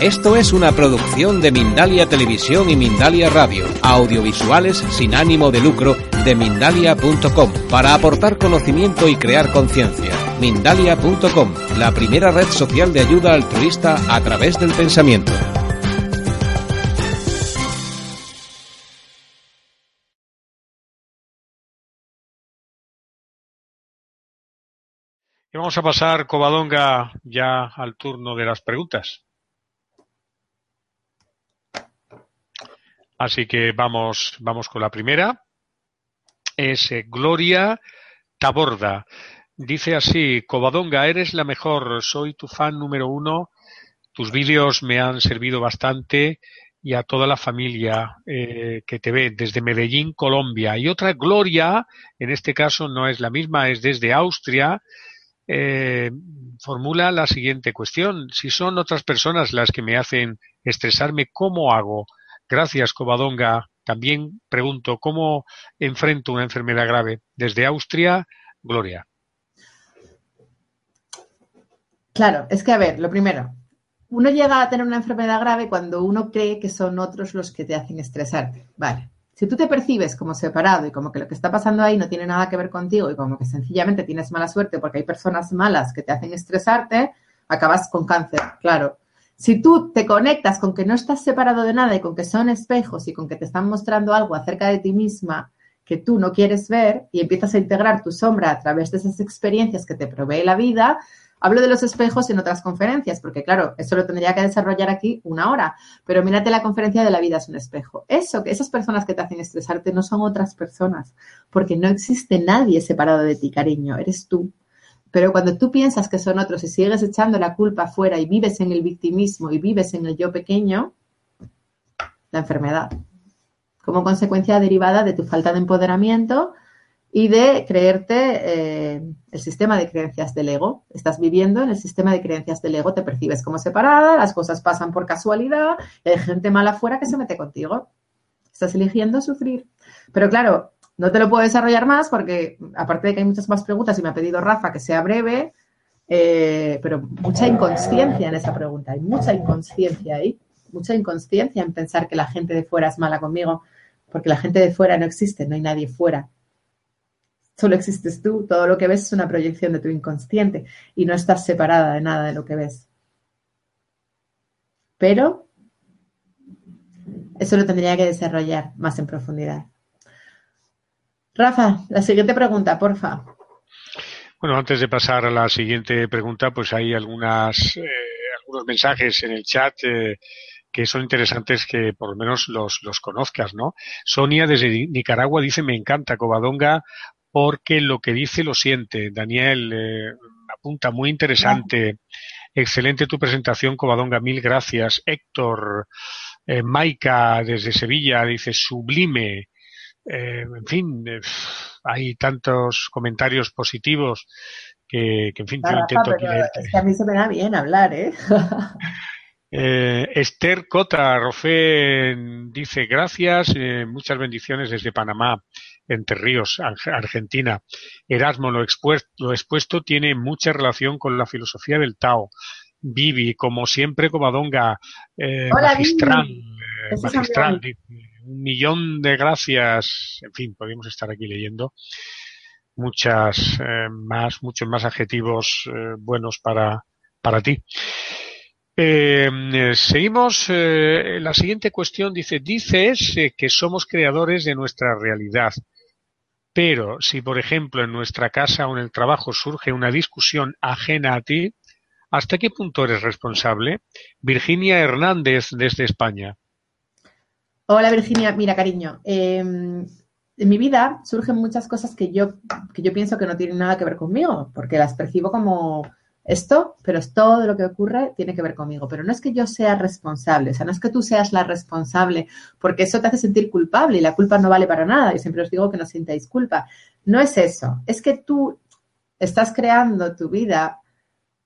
Esto es una producción de Mindalia Televisión y Mindalia Radio, audiovisuales sin ánimo de lucro de mindalia.com, para aportar conocimiento y crear conciencia. Mindalia.com, la primera red social de ayuda altruista a través del pensamiento. Y vamos a pasar, Covadonga, ya al turno de las preguntas. Así que vamos, vamos con la primera. Es eh, Gloria Taborda. Dice así, Covadonga, eres la mejor, soy tu fan número uno, tus vídeos me han servido bastante y a toda la familia eh, que te ve desde Medellín, Colombia. Y otra Gloria, en este caso no es la misma, es desde Austria, eh, formula la siguiente cuestión. Si son otras personas las que me hacen estresarme, ¿cómo hago? Gracias, Covadonga. También pregunto, ¿cómo enfrento una enfermedad grave? Desde Austria, Gloria. Claro, es que a ver, lo primero, uno llega a tener una enfermedad grave cuando uno cree que son otros los que te hacen estresarte. Vale. Si tú te percibes como separado y como que lo que está pasando ahí no tiene nada que ver contigo y como que sencillamente tienes mala suerte porque hay personas malas que te hacen estresarte, acabas con cáncer, claro. Si tú te conectas con que no estás separado de nada y con que son espejos y con que te están mostrando algo acerca de ti misma que tú no quieres ver y empiezas a integrar tu sombra a través de esas experiencias que te provee la vida, Hablo de los espejos en otras conferencias, porque claro, eso lo tendría que desarrollar aquí una hora, pero mírate la conferencia de la vida es un espejo. Eso, que esas personas que te hacen estresarte no son otras personas, porque no existe nadie separado de ti, cariño, eres tú. Pero cuando tú piensas que son otros y sigues echando la culpa afuera y vives en el victimismo y vives en el yo pequeño, la enfermedad. Como consecuencia derivada de tu falta de empoderamiento y de creerte eh, el sistema de creencias del ego. Estás viviendo en el sistema de creencias del ego, te percibes como separada, las cosas pasan por casualidad, hay gente mala afuera que se mete contigo. Estás eligiendo sufrir. Pero claro, no te lo puedo desarrollar más porque, aparte de que hay muchas más preguntas y me ha pedido Rafa que sea breve, eh, pero mucha inconsciencia en esa pregunta. Hay mucha inconsciencia ahí, mucha inconsciencia en pensar que la gente de fuera es mala conmigo, porque la gente de fuera no existe, no hay nadie fuera. Solo existes tú, todo lo que ves es una proyección de tu inconsciente y no estás separada de nada de lo que ves. Pero eso lo tendría que desarrollar más en profundidad. Rafa, la siguiente pregunta, porfa. Bueno, antes de pasar a la siguiente pregunta, pues hay algunas, eh, algunos mensajes en el chat eh, que son interesantes que por lo menos los, los conozcas, ¿no? Sonia desde Nicaragua dice, me encanta Covadonga porque lo que dice lo siente. Daniel eh, apunta, muy interesante. Excelente tu presentación, Covadonga, mil gracias. Héctor, eh, Maika desde Sevilla dice sublime. Eh, en fin, eh, hay tantos comentarios positivos que, que en fin, yo intento aquí Es que a mí se me da bien hablar, ¿eh? Eh, Esther Cota Rofé dice gracias, eh, muchas bendiciones desde Panamá, Entre Ríos, Argentina. Erasmo, lo expuesto, lo expuesto tiene mucha relación con la filosofía del Tao. Vivi, como siempre, Covadonga, eh, magistral, eh, magistral, un millón de gracias. En fin, podemos estar aquí leyendo muchas eh, más, muchos más adjetivos eh, buenos para, para ti. Eh, seguimos. Eh, la siguiente cuestión dice, dices eh, que somos creadores de nuestra realidad, pero si, por ejemplo, en nuestra casa o en el trabajo surge una discusión ajena a ti, ¿hasta qué punto eres responsable? Virginia Hernández desde España. Hola Virginia, mira cariño, en mi vida surgen muchas cosas que yo, que yo pienso que no tienen nada que ver conmigo, porque las percibo como esto, pero es todo lo que ocurre tiene que ver conmigo. Pero no es que yo sea responsable, o sea, no es que tú seas la responsable, porque eso te hace sentir culpable y la culpa no vale para nada. Y siempre os digo que no sintáis culpa. No es eso, es que tú estás creando tu vida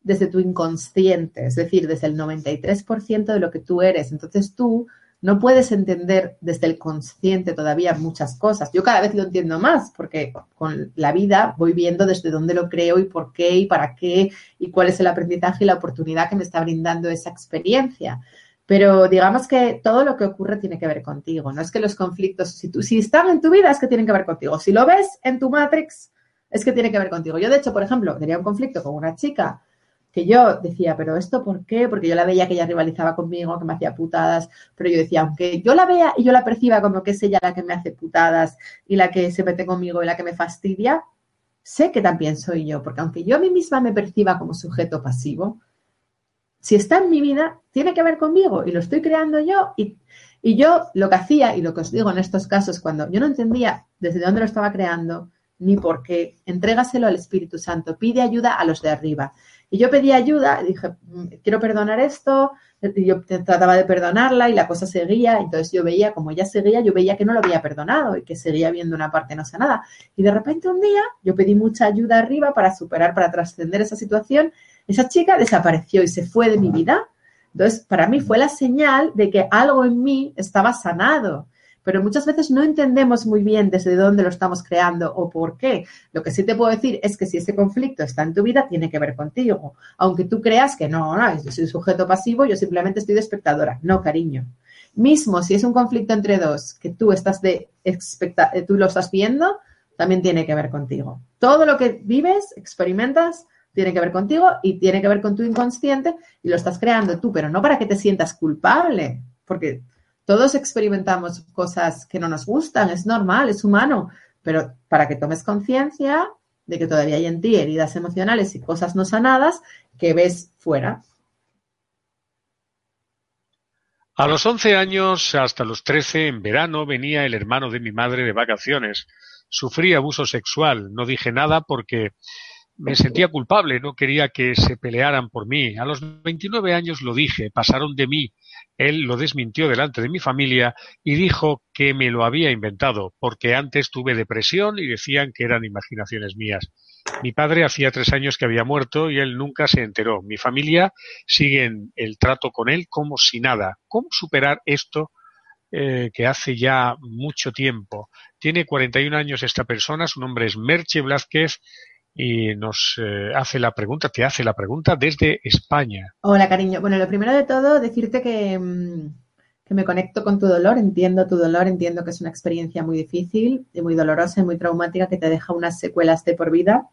desde tu inconsciente, es decir, desde el 93% de lo que tú eres. Entonces tú no puedes entender desde el consciente todavía muchas cosas. Yo cada vez lo entiendo más porque con la vida voy viendo desde dónde lo creo y por qué y para qué y cuál es el aprendizaje y la oportunidad que me está brindando esa experiencia. Pero digamos que todo lo que ocurre tiene que ver contigo. No es que los conflictos, si, tú, si están en tu vida, es que tienen que ver contigo. Si lo ves en tu Matrix, es que tiene que ver contigo. Yo, de hecho, por ejemplo, tenía un conflicto con una chica que yo decía, pero esto por qué? Porque yo la veía que ella rivalizaba conmigo, que me hacía putadas, pero yo decía, aunque yo la vea y yo la perciba como que es ella la que me hace putadas y la que se mete conmigo y la que me fastidia, sé que también soy yo, porque aunque yo a mí misma me perciba como sujeto pasivo, si está en mi vida, tiene que ver conmigo y lo estoy creando yo y, y yo lo que hacía y lo que os digo en estos casos, cuando yo no entendía desde dónde lo estaba creando, ni por qué, entrégaselo al Espíritu Santo, pide ayuda a los de arriba. Y yo pedí ayuda, dije, mm, quiero perdonar esto, y yo trataba de perdonarla y la cosa seguía, entonces yo veía, como ella seguía, yo veía que no lo había perdonado y que seguía viendo una parte no sanada. Y de repente un día yo pedí mucha ayuda arriba para superar, para trascender esa situación, esa chica desapareció y se fue de mi vida. Entonces, para mí fue la señal de que algo en mí estaba sanado pero muchas veces no entendemos muy bien desde dónde lo estamos creando o por qué. Lo que sí te puedo decir es que si ese conflicto está en tu vida, tiene que ver contigo. Aunque tú creas que no, no, yo soy sujeto pasivo, yo simplemente estoy de espectadora. No, cariño. Mismo si es un conflicto entre dos que tú estás de eh, tú lo estás viendo, también tiene que ver contigo. Todo lo que vives, experimentas, tiene que ver contigo y tiene que ver con tu inconsciente y lo estás creando tú, pero no para que te sientas culpable, porque todos experimentamos cosas que no nos gustan, es normal, es humano, pero para que tomes conciencia de que todavía hay en ti heridas emocionales y cosas no sanadas que ves fuera. A los 11 años hasta los 13, en verano, venía el hermano de mi madre de vacaciones. Sufrí abuso sexual. No dije nada porque me sentía culpable, no quería que se pelearan por mí. A los 29 años lo dije, pasaron de mí. Él lo desmintió delante de mi familia y dijo que me lo había inventado, porque antes tuve depresión y decían que eran imaginaciones mías. Mi padre hacía tres años que había muerto y él nunca se enteró. Mi familia sigue el trato con él como si nada. ¿Cómo superar esto eh, que hace ya mucho tiempo? Tiene 41 años esta persona, su nombre es Merche Blázquez y nos eh, hace la pregunta, te hace la pregunta desde España. Hola, cariño. Bueno, lo primero de todo, decirte que, mm, que, me conecto con tu dolor, entiendo tu dolor, entiendo que es una experiencia muy difícil y muy dolorosa y muy traumática que te deja unas secuelas de por vida.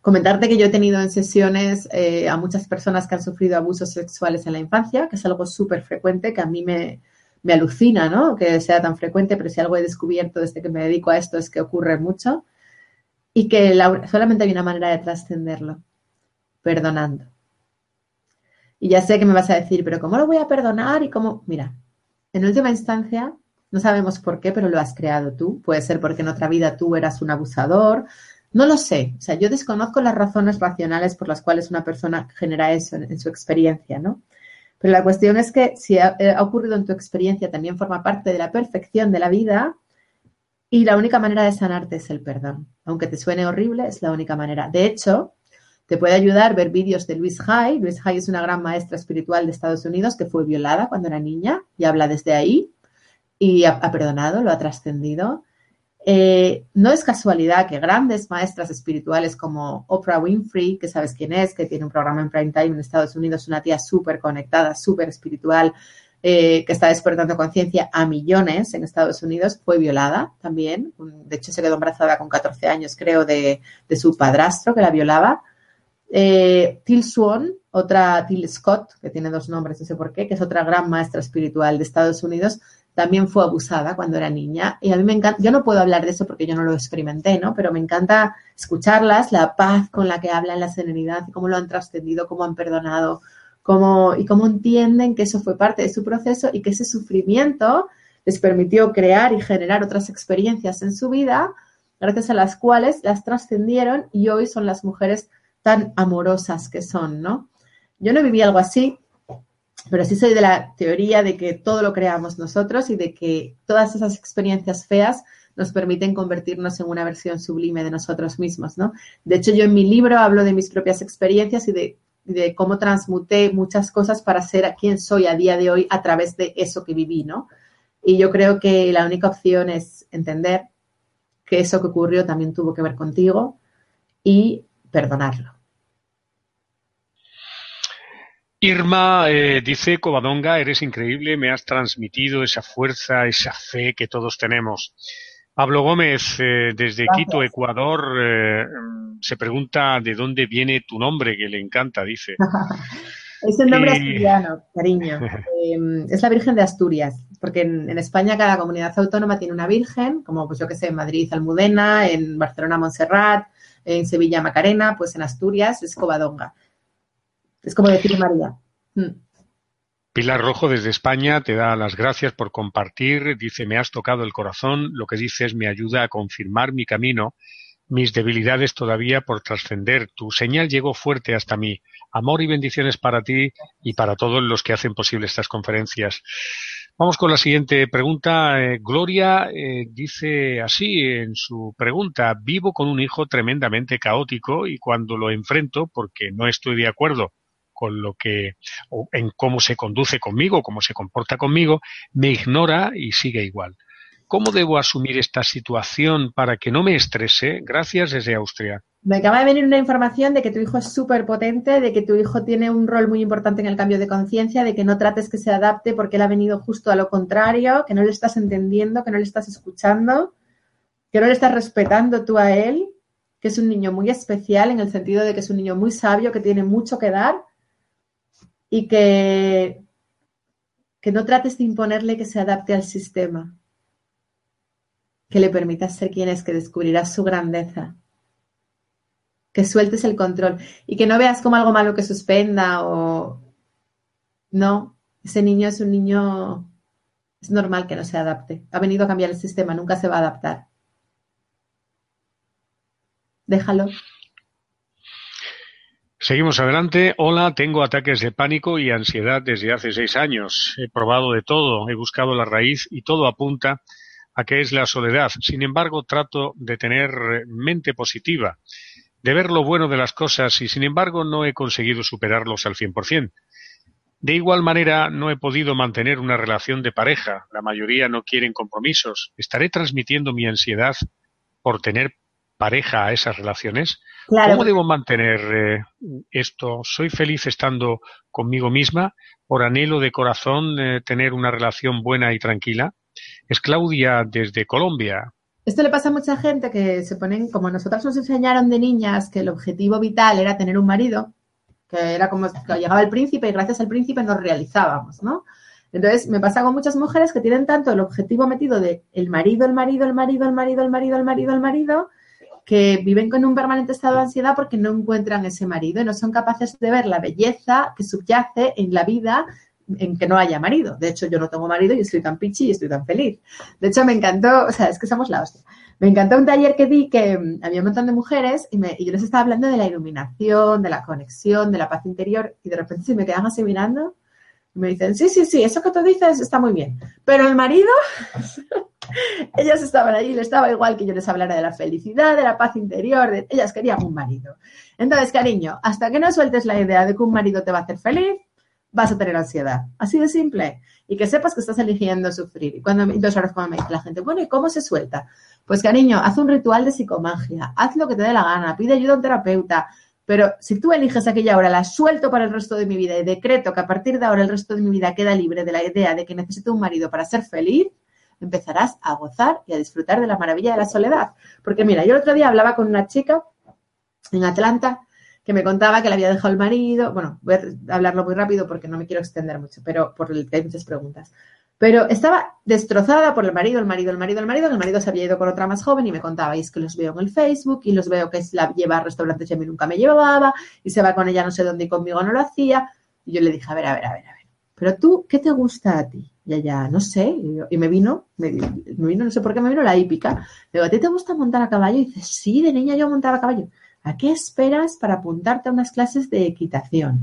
Comentarte que yo he tenido en sesiones eh, a muchas personas que han sufrido abusos sexuales en la infancia, que es algo súper frecuente, que a mí me, me alucina, ¿no? Que sea tan frecuente, pero si algo he descubierto desde que me dedico a esto es que ocurre mucho y que solamente hay una manera de trascenderlo, perdonando. Y ya sé que me vas a decir, pero ¿cómo lo voy a perdonar? Y cómo, mira, en última instancia, no sabemos por qué, pero lo has creado tú. Puede ser porque en otra vida tú eras un abusador. No lo sé. O sea, yo desconozco las razones racionales por las cuales una persona genera eso en, su experiencia, ¿no? Pero la cuestión es que si ha, ha ocurrido en tu experiencia, también forma parte de la perfección de la vida y la única manera de sanarte es el perdón. Aunque te suene horrible, es la única manera. De hecho, te puede ayudar ver vídeos de Luis Hay. Luis Hay es una gran maestra espiritual de Estados Unidos que fue violada cuando era niña y habla desde ahí y ha, perdonado, lo ha trascendido. Eh, no es casualidad que grandes maestras espirituales como Oprah Winfrey, que sabes quién es, que tiene un programa en prime time en Estados Unidos, una tía súper conectada, súper espiritual, eh, que está despertando conciencia a millones en Estados Unidos, fue violada también. De hecho, se quedó embarazada con 14 años, creo, de, su padrastro que la violaba. Eh, Till Swan, otra Till Scott, que tiene dos nombres, no sé por qué, que es otra gran maestra espiritual de Estados Unidos, también fue abusada cuando era niña. Y a mí me encanta, yo no puedo hablar de eso porque yo no lo experimenté, ¿no? Pero me encanta escucharlas, la paz con la que hablan, la serenidad, cómo lo han trascendido, cómo han perdonado, y cómo entienden que eso fue parte de su proceso y que ese sufrimiento les permitió crear y generar otras experiencias en su vida, gracias a las cuales las trascendieron y hoy son las mujeres tan amorosas que son, ¿no? Yo no viví algo así, pero sí soy de la teoría de que todo lo creamos nosotros y de que todas esas experiencias feas nos permiten convertirnos en una versión sublime de nosotros mismos, ¿no? De hecho, yo en mi libro hablo de mis propias experiencias y de, de cómo transmuté muchas cosas para ser quien soy a día de hoy a través de eso que viví, ¿no? Y yo creo que la única opción es entender que eso que ocurrió también tuvo que ver contigo y perdonarlo. Irma eh, dice, Covadonga, eres increíble, me has transmitido esa fuerza, esa fe que todos tenemos. Pablo Gómez, eh, desde Quito, Ecuador, eh, se pregunta de dónde viene tu nombre, que le encanta, dice. es el nombre asturiano, cariño. Em, es la Virgen de Asturias, porque en, España cada comunidad autónoma tiene una Virgen, como pues yo que sé, en Madrid Almudena, en Barcelona Montserrat, en Sevilla Macarena, pues en Asturias es Covadonga. Es como decir María. Mm. Pilar Rojo desde España te da las gracias por compartir. Dice, me has tocado el corazón. Lo que dices me ayuda a confirmar mi camino, mis debilidades todavía por trascender. Tu señal llegó fuerte hasta mí. Amor y bendiciones para ti y para todos los que hacen posible estas conferencias. Vamos con la siguiente pregunta. Eh, Gloria eh, dice así en su pregunta, vivo con un hijo tremendamente caótico y cuando lo enfrento, porque no estoy de acuerdo con lo que, en cómo se conduce conmigo, cómo se comporta conmigo, me ignora y sigue igual. ¿Cómo debo asumir esta situación para que no me estrese? Gracias desde Austria. Me acaba de venir una información de que tu hijo es súper potente, de que tu hijo tiene un rol muy importante en el cambio de conciencia, de que no trates que se adapte porque él ha venido justo a lo contrario, que no le estás entendiendo, que no le estás escuchando, que no le estás respetando tú a él, que es un niño muy especial en el sentido de que es un niño muy sabio, que tiene mucho que dar y que, que no trates de imponerle que se adapte al sistema, que le permitas ser quien es, que descubrirás su grandeza, que sueltes el control y que no veas como algo malo que suspenda o no, ese niño es un niño, es normal que no se adapte, ha venido a cambiar el sistema, nunca se va a adaptar. Déjalo. Seguimos adelante. Hola, tengo ataques de pánico y ansiedad desde hace seis años. He probado de todo, he buscado la raíz y todo apunta a que es la soledad. Sin embargo, trato de tener mente positiva, de ver lo bueno de las cosas y, sin embargo, no he conseguido superarlos al 100%. De igual manera, no he podido mantener una relación de pareja. La mayoría no quieren compromisos. ¿Estaré transmitiendo mi ansiedad por tener pareja a esas relaciones? ¿Cómo debo mantener eh, esto? ¿Soy feliz estando conmigo misma? ¿Por anhelo de corazón eh, tener una relación buena y tranquila? Es Claudia desde Colombia. Esto le pasa a mucha gente que se ponen, como nosotras nos enseñaron de niñas que el objetivo vital era tener un marido, que era como que llegaba el príncipe y gracias al príncipe nos realizábamos, ¿no? Entonces, me pasa con muchas mujeres que tienen tanto el objetivo metido de el marido, el marido, el marido, el marido, el marido, el marido, el marido, que viven con un permanente estado de ansiedad porque no encuentran ese marido y no son capaces de ver la belleza que subyace en la vida en que no haya marido. De hecho, yo no tengo marido y estoy tan pichi y estoy tan feliz. De hecho, me encantó, o sea, es que somos la hostia. Me encantó un taller que di que mm, había un montón de mujeres y, me, y, yo les estaba hablando de la iluminación, de la conexión, de la paz interior y de repente se me quedan así mirando y me dicen, sí, sí, sí, eso que tú dices está muy bien. Pero el marido, ellas estaban allí, les estaba igual que yo les hablara de la felicidad, de la paz interior, de... ellas querían un marido. Entonces, cariño, hasta que no sueltes la idea de que un marido te va a hacer feliz, vas a tener ansiedad. Así de simple. Y que sepas que estás eligiendo sufrir. Y cuando, dos horas cuando me dice la gente, bueno, ¿y cómo se suelta? Pues cariño, haz un ritual de psicomagia, haz lo que te dé la gana, pide ayuda a un terapeuta. Pero si tú eliges aquella hora, la suelto para el resto de mi vida y decreto que a partir de ahora el resto de mi vida queda libre de la idea de que necesito un marido para ser feliz, empezarás a gozar y a disfrutar de la maravilla de la soledad. Porque mira, yo el otro día hablaba con una chica en Atlanta que me contaba que le había dejado el marido. Bueno, voy a hablarlo muy rápido porque no me quiero extender mucho, pero por el hay muchas preguntas. Pero estaba destrozada por el marido, el marido, el marido, el marido. El marido se había ido con otra más joven y me contaba, y es que los veo en el Facebook y los veo que la lleva a restaurantes y a mí nunca me llevaba y se va con ella no sé dónde y conmigo no lo hacía. Y yo le dije, a ver, a ver, a ver, a ver. Pero tú, ¿qué te gusta a ti? Y ella, no sé. Y, me vino, me, vino, no sé por qué me vino la hípica. Digo, ¿a ti te gusta montar a caballo? Y dice, sí, de niña yo montaba a caballo. ¿A qué esperas para apuntarte a unas clases de equitación?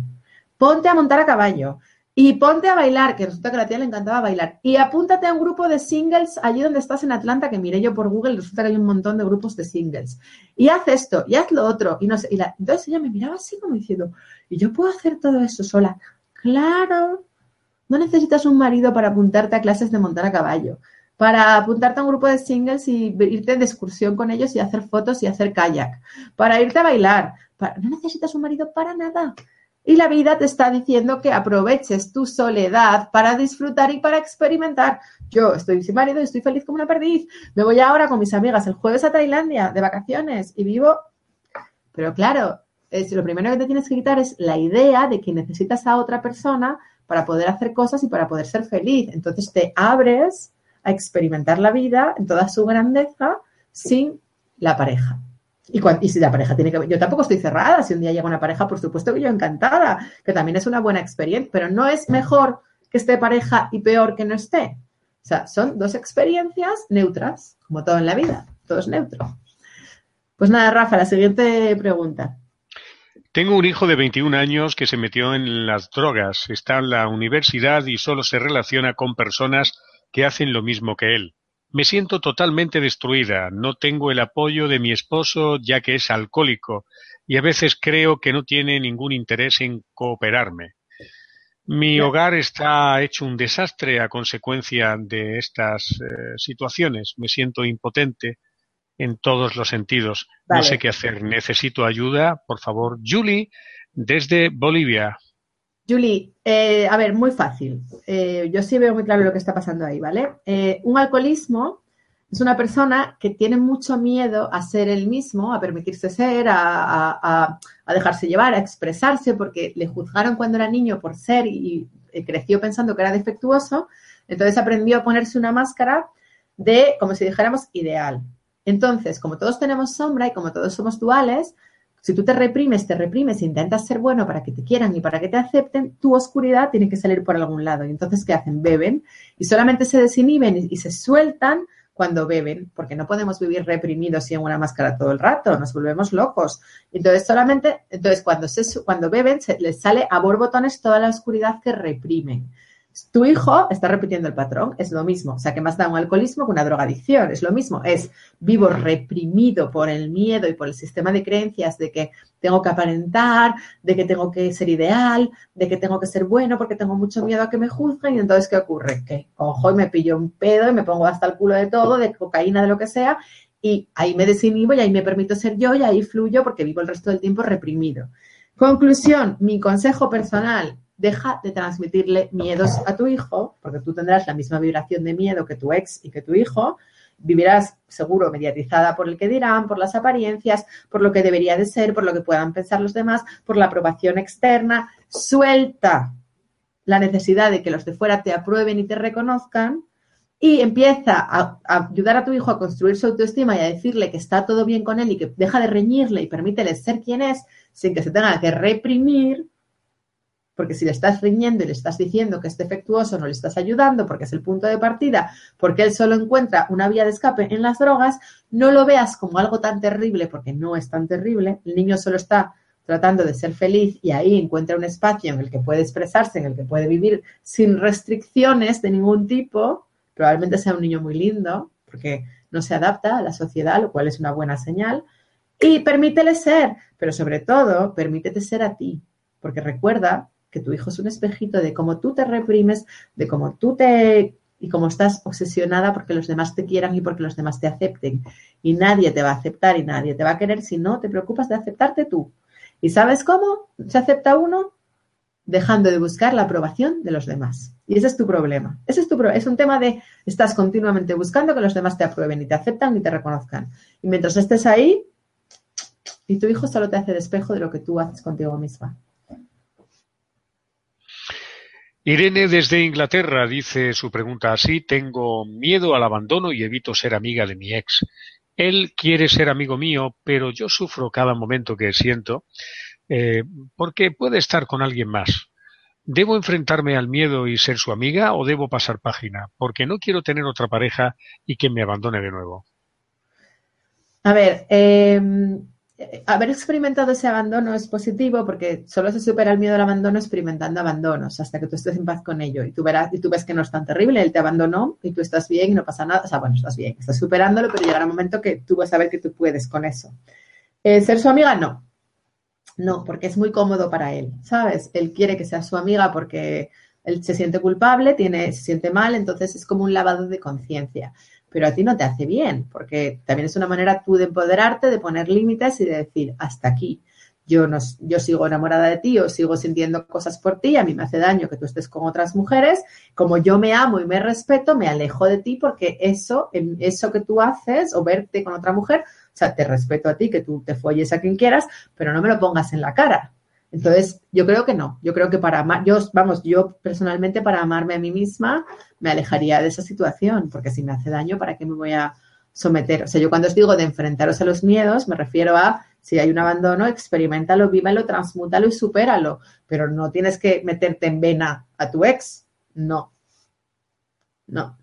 Ponte a montar a caballo y ponte a bailar, que resulta que a la tía le encantaba bailar. Y apúntate a un grupo de singles allí donde estás en Atlanta, que miré yo por Google, resulta que hay un montón de grupos de singles. Y haz esto, y haz lo otro, y no sé. Y la, entonces ella me miraba así como diciendo, ¿y yo puedo hacer todo eso sola? Claro, no necesitas un marido para apuntarte a clases de montar a caballo para apuntarte a un grupo de singles y irte de excursión con ellos y hacer fotos y hacer kayak, para irte a bailar. no necesitas un marido para nada. Y la vida te está diciendo que aproveches tu soledad para disfrutar y para experimentar. Yo estoy sin marido y estoy feliz como una perdiz. Me voy ahora con mis amigas el jueves a Tailandia de vacaciones y vivo. Pero claro, es, lo primero que te tienes que quitar es la idea de que necesitas a otra persona para poder hacer cosas y para poder ser feliz. Entonces te abres a experimentar la vida en toda su grandeza sin la pareja. Y, si la pareja tiene que... Yo tampoco estoy cerrada. Si un día llega una pareja, por supuesto que yo encantada, que también es una buena experiencia, pero no es mejor que esté pareja y peor que no esté. O sea, son dos experiencias neutras, como todo en la vida. Todo es neutro. Pues nada, Rafa, la siguiente pregunta. Tengo un hijo de 21 años que se metió en las drogas, está en la universidad y solo se relaciona con personas que hacen lo mismo que él. Me siento totalmente destruida, no tengo el apoyo de mi esposo ya que es alcohólico y a veces creo que no tiene ningún interés en cooperarme. Mi hogar está hecho un desastre a consecuencia de estas eh, situaciones. Me siento impotente en todos los sentidos. No sé qué hacer. Necesito ayuda. Por favor, Julie, desde Bolivia. Julie, eh, a ver, muy fácil. Eh, yo sí veo muy claro lo que está pasando ahí, ¿vale? Eh, un alcoholismo es una persona que tiene mucho miedo a ser el mismo, a permitirse ser, a, dejarse llevar, a expresarse, porque le juzgaron cuando era niño por ser y, y creció pensando que era defectuoso. Entonces aprendió a ponerse una máscara de, como si dijéramos, ideal. Entonces, como todos tenemos sombra y como todos somos duales, si tú te reprimes, te reprimes, intentas ser bueno para que te quieran y para que te acepten, tu oscuridad tiene que salir por algún lado. Y entonces, ¿qué hacen? Beben y solamente se desinhiben y, se sueltan cuando beben, porque no podemos vivir reprimidos y en una máscara todo el rato, nos volvemos locos. Entonces, solamente, entonces cuando, se, cuando beben, se les sale a borbotones toda la oscuridad que reprimen. Tu hijo está repitiendo el patrón, es lo mismo. O sea, que más da un alcoholismo que una drogadicción, es lo mismo. Es vivo reprimido por el miedo y por el sistema de creencias de que tengo que aparentar, de que tengo que ser ideal, de que tengo que ser bueno porque tengo mucho miedo a que me juzguen. Y entonces, ¿qué ocurre? Que, ojo, y me pillo un pedo y me pongo hasta el culo de todo, de cocaína, de lo que sea, y ahí me desinhibo y ahí me permito ser yo y ahí fluyo porque vivo el resto del tiempo reprimido. Conclusión, mi consejo personal, deja de transmitirle miedos a tu hijo, porque tú tendrás la misma vibración de miedo que tu ex y que tu hijo, vivirás seguro mediatizada por el que dirán, por las apariencias, por lo que debería de ser, por lo que puedan pensar los demás, por la aprobación externa. Suelta la necesidad de que los de fuera te aprueben y te reconozcan y empieza a, ayudar a tu hijo a construir su autoestima y a decirle que está todo bien con él y que deja de reñirle y permítele ser quien es sin que se tenga que reprimir porque si le estás riñendo y le estás diciendo que es defectuoso, no le estás ayudando porque es el punto de partida, porque él solo encuentra una vía de escape en las drogas, no lo veas como algo tan terrible, porque no es tan terrible. El niño solo está tratando de ser feliz y ahí encuentra un espacio en el que puede expresarse, en el que puede vivir sin restricciones de ningún tipo. Probablemente sea un niño muy lindo, porque no se adapta a la sociedad, lo cual es una buena señal. Y permítele ser, pero sobre todo, permítete ser a ti, porque recuerda que tu hijo es un espejito de cómo tú te reprimes, de cómo tú te y cómo estás obsesionada porque los demás te quieran y porque los demás te acepten. Y nadie te va a aceptar y nadie te va a querer si no te preocupas de aceptarte tú. ¿Y sabes cómo se acepta uno? Dejando de buscar la aprobación de los demás. Y ese es tu problema. Ese es tu es un tema de estás continuamente buscando que los demás te aprueben y te aceptan y te reconozcan. Y mientras estés ahí, y tu hijo solo te hace despejo de lo que tú haces contigo misma. Irene desde Inglaterra dice su pregunta así, tengo miedo al abandono y evito ser amiga de mi ex. Él quiere ser amigo mío, pero yo sufro cada momento que siento eh, porque puede estar con alguien más. ¿Debo enfrentarme al miedo y ser su amiga o debo pasar página? Porque no quiero tener otra pareja y que me abandone de nuevo. A ver, eh, haber experimentado ese abandono es positivo porque solo se supera el miedo al abandono experimentando abandonos hasta que tú estés en paz con ello y tú verás y tú ves que no es tan terrible, él te abandonó y tú estás bien y no pasa nada, o sea, bueno, estás bien, estás superándolo, pero llegará un momento que tú vas a ver que tú puedes con eso. Eh, ser su amiga, no. No, porque es muy cómodo para él, ¿sabes? Él quiere que sea su amiga porque él se siente culpable, tiene, se siente mal, entonces es como un lavado de conciencia pero a ti no te hace bien, porque también es una manera tú de empoderarte, de poner límites y de decir, hasta aquí. Yo, no, yo sigo enamorada de ti o sigo sintiendo cosas por ti, a mí me hace daño que tú estés con otras mujeres, como yo me amo y me respeto, me alejo de ti porque eso, eso que tú haces o verte con otra mujer, o sea, te respeto a ti, que tú te folles a quien quieras, pero no me lo pongas en la cara. Entonces, yo creo que no. Yo creo que para amar, yo, vamos, yo personalmente para amarme a mí misma me alejaría de esa situación, porque si me hace daño, ¿para qué me voy a someter? O sea, yo cuando os digo de enfrentaros a los miedos, me refiero a si hay un abandono, experimentalo, vívalo, transmútalo y supéralo, pero no tienes que meterte en vena a tu ex. No. No.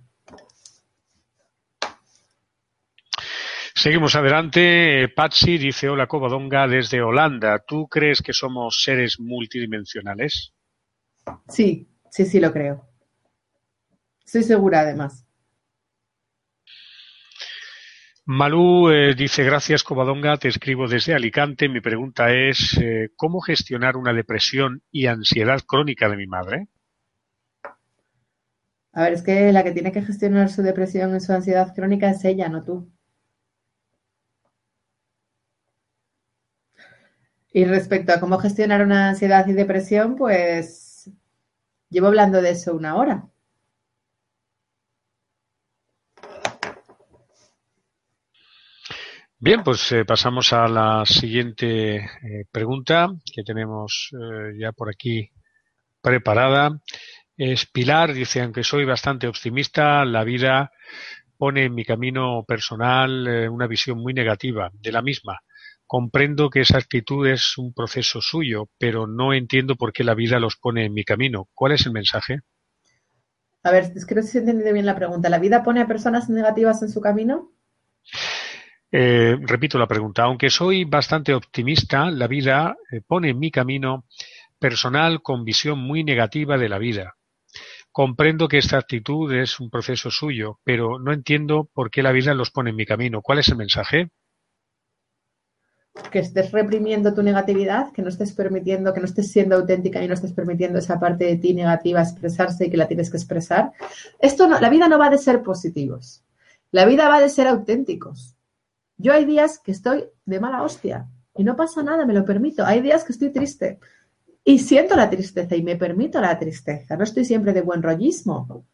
Seguimos adelante. Patsy dice, hola Covadonga desde Holanda. ¿Tú crees que somos seres multidimensionales? Sí, sí, sí lo creo. Estoy segura además. Malú eh, dice, gracias Covadonga, te escribo desde Alicante. Mi pregunta es, eh, ¿cómo gestionar una depresión y ansiedad crónica de mi madre? A ver, es que la que tiene que gestionar su depresión y su ansiedad crónica es ella, no tú. Y respecto a cómo gestionar una ansiedad y depresión, pues llevo hablando de eso una hora. Bien, pues eh, pasamos a la siguiente eh, pregunta que tenemos eh, ya por aquí preparada. Es Pilar, dice, aunque soy bastante optimista, la vida pone en mi camino personal una visión muy negativa de la misma Comprendo que esa actitud es un proceso suyo, pero no entiendo por qué la vida los pone en mi camino. ¿Cuál es el mensaje? A ver, es que no sé si he entendido bien la pregunta. ¿La vida pone a personas negativas en su camino? Eh, repito la pregunta. Aunque soy bastante optimista, la vida eh, pone en mi camino personal con visión muy negativa de la vida. Comprendo que esta actitud es un proceso suyo, pero no entiendo por qué la vida los pone en mi camino. ¿Cuál es el mensaje? Que estés reprimiendo tu negatividad, que no estés permitiendo, que no estés siendo auténtica y no estés permitiendo esa parte de ti negativa expresarse y que la tienes que expresar. Esto no, la vida no va de ser positivos. La vida va de ser auténticos. Yo hay días que estoy de mala hostia y no pasa nada, me lo permito. Hay días que estoy triste y siento la tristeza y me permito la tristeza. No estoy siempre de buen rollismo.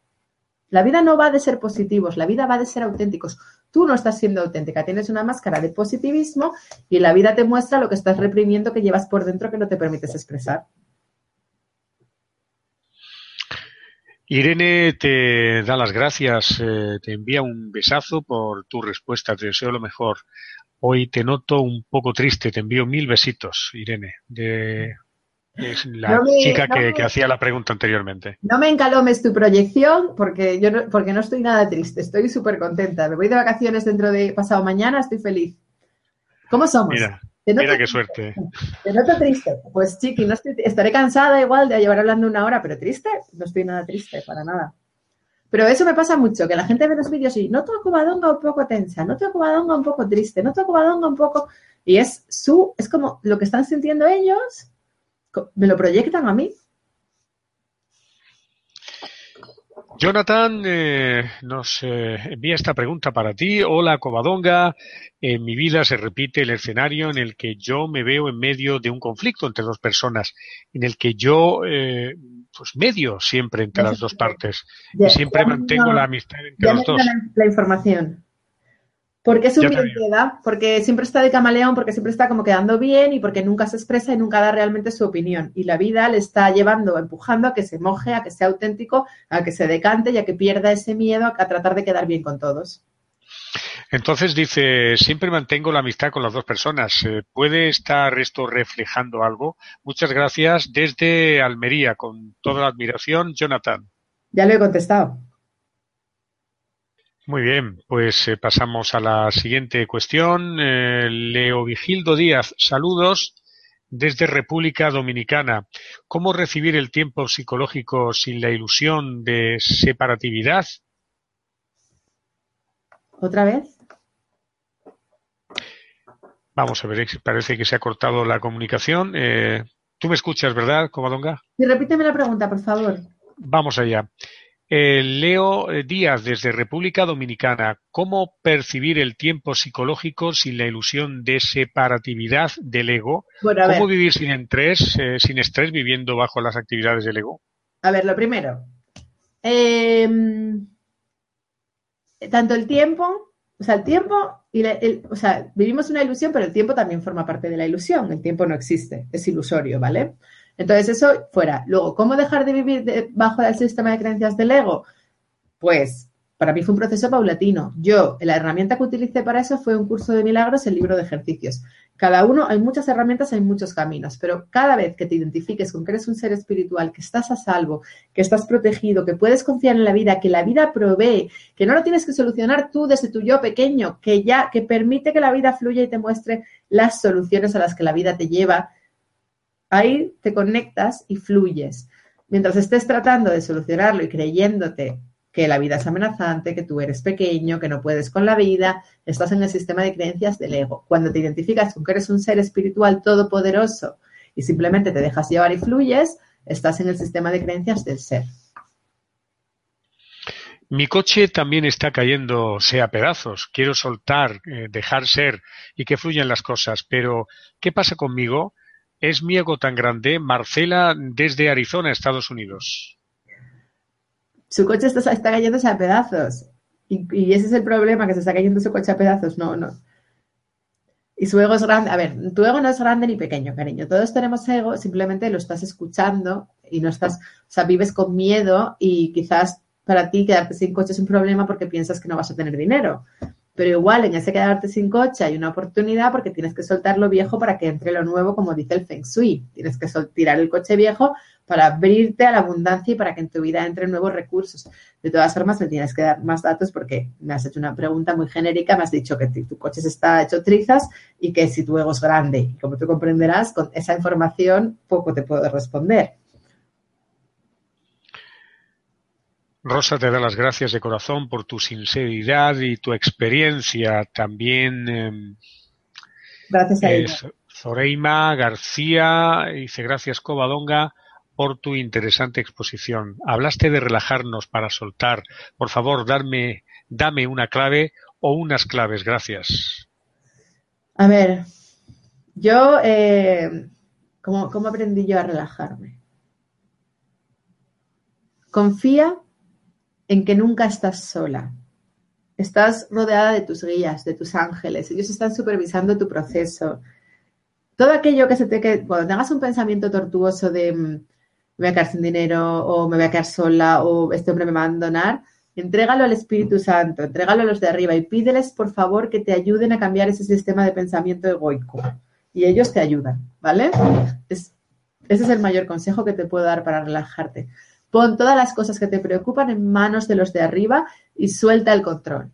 La vida no va de ser positivos, la vida va de ser auténticos. Tú no estás siendo auténtica, tienes una máscara de positivismo y la vida te muestra lo que estás reprimiendo que llevas por dentro que no te permites expresar. Irene te da las gracias, eh, te envía un besazo por tu respuesta, te deseo lo mejor. Hoy te noto un poco triste, te envío mil besitos, Irene, de es la chica que, hacía la pregunta anteriormente. No me encalomes tu proyección porque yo no, porque no estoy nada triste, estoy súper contenta. Me voy de vacaciones dentro de pasado mañana, estoy feliz. ¿Cómo somos? Mira, mira qué suerte. Te noto triste. Pues chiqui, no estaré cansada igual de llevar hablando una hora, pero triste, no estoy nada triste, para nada. Pero eso me pasa mucho, que la gente ve los vídeos y noto a Covadonga un poco tensa, noto a Covadonga un poco triste, noto a Covadonga un poco... Y es su, es como lo que están sintiendo ellos me lo proyectan a mí. Jonathan eh, nos eh, envía esta pregunta para ti. Hola, Covadonga. En mi vida se repite el escenario en el que yo me veo en medio de un conflicto entre dos personas, en el que yo, eh, pues, medio siempre entre las dos partes y siempre mantengo la amistad entre los dos. la información. Porque es un porque siempre está de camaleón, porque siempre está como quedando bien y porque nunca se expresa y nunca da realmente su opinión. Y la vida le está llevando, empujando a que se moje, a que sea auténtico, a que se decante y a que pierda ese miedo a, tratar de quedar bien con todos. Entonces dice, siempre mantengo la amistad con las dos personas. Eh, ¿Puede estar esto reflejando algo? Muchas gracias desde Almería, con toda la admiración, Jonathan. Ya lo he contestado. Muy bien, pues eh, pasamos a la siguiente cuestión. Eh, Leo Vigildo Díaz, saludos desde República Dominicana. ¿Cómo recibir el tiempo psicológico sin la ilusión de separatividad? ¿Otra vez? Vamos a ver, parece que se ha cortado la comunicación. Eh, Tú me escuchas, ¿verdad, Covadonga? Sí, repíteme la pregunta, por favor. Vamos allá. Eh, Leo eh, Díaz, desde República Dominicana. ¿Cómo percibir el tiempo psicológico sin la ilusión de separatividad del ego? ¿Cómo vivir sin estrés, eh, sin estrés, viviendo bajo las actividades del ego? A ver, lo primero. Em, tanto el tiempo, o sea, el tiempo y o sea, vivimos una ilusión, pero el tiempo también forma parte de la ilusión. El tiempo no existe, es ilusorio, ¿vale? Entonces, eso fuera. Luego, ¿cómo dejar de vivir bajo el sistema de creencias del ego? Pues para mí fue un proceso paulatino. Yo, la herramienta que utilicé para eso fue un curso de milagros, el libro de ejercicios. Cada uno, hay muchas herramientas, hay muchos caminos, pero cada vez que te identifiques con que eres un ser espiritual, que estás a salvo, que estás protegido, que puedes confiar en la vida, que la vida provee, que no lo tienes que solucionar tú desde tu yo pequeño, que ya, que permite que la vida fluya y te muestre las soluciones a las que la vida te lleva, ahí te conectas y fluyes. Mientras estés tratando de solucionarlo y creyéndote que la vida es amenazante, que tú eres pequeño, que no puedes con la vida, estás en el sistema de creencias del ego. Cuando te identificas con que eres un ser espiritual todopoderoso y simplemente te dejas llevar y fluyes, estás en el sistema de creencias del ser. Mi coche también está cayéndose a pedazos. Quiero soltar, eh, dejar ser y que fluyan las cosas. Pero, ¿qué pasa conmigo? ¿Es mi ego tan grande? Marcela desde Arizona, Estados Unidos su coche está, está cayéndose a pedazos. Y, ese es el problema, que se está cayendo su coche a pedazos. No, no. Y su ego es grande. A ver, tu ego no es grande ni pequeño, cariño. Todos tenemos ego, simplemente lo estás escuchando y no estás, o sea, vives con miedo y quizás para ti quedarte sin coche es un problema porque piensas que no vas a tener dinero. Pero igual en ese quedarte sin coche hay una oportunidad porque tienes que soltar lo viejo para que entre lo nuevo, como dice el Feng Shui. Tienes que tirar el coche viejo para abrirte a la abundancia y para que en tu vida entren nuevos recursos. De todas formas, me tienes que dar más datos porque me has hecho una pregunta muy genérica, me has dicho que tu coche se está hecho trizas y que si tu ego es grande. Y como tú comprenderás, con esa información poco te puedo responder. Rosa te da las gracias de corazón por tu sinceridad y tu experiencia. También em, gracias a ella. Zoreima García dice gracias Covadonga por tu interesante exposición. Hablaste de relajarnos para soltar. Por favor, darme, dame una clave o unas claves. Gracias. A ver, yo, eh, ¿cómo, ¿cómo aprendí yo a relajarme? Confía en que nunca estás sola. Estás rodeada de tus guías, de tus ángeles. Ellos están supervisando tu proceso. Todo aquello que se te que cuando tengas un pensamiento tortuoso de mm, me voy a quedar sin dinero o me voy a quedar sola o este hombre me va a abandonar, entrégalo al Espíritu Santo, entrégalo a los de arriba y pídeles por favor que te ayuden a cambiar ese sistema de pensamiento egoico. Y ellos te ayudan, ¿vale? ese es el mayor consejo que te puedo dar para relajarte. Pon todas las cosas que te preocupan en manos de los de arriba y suelta el control.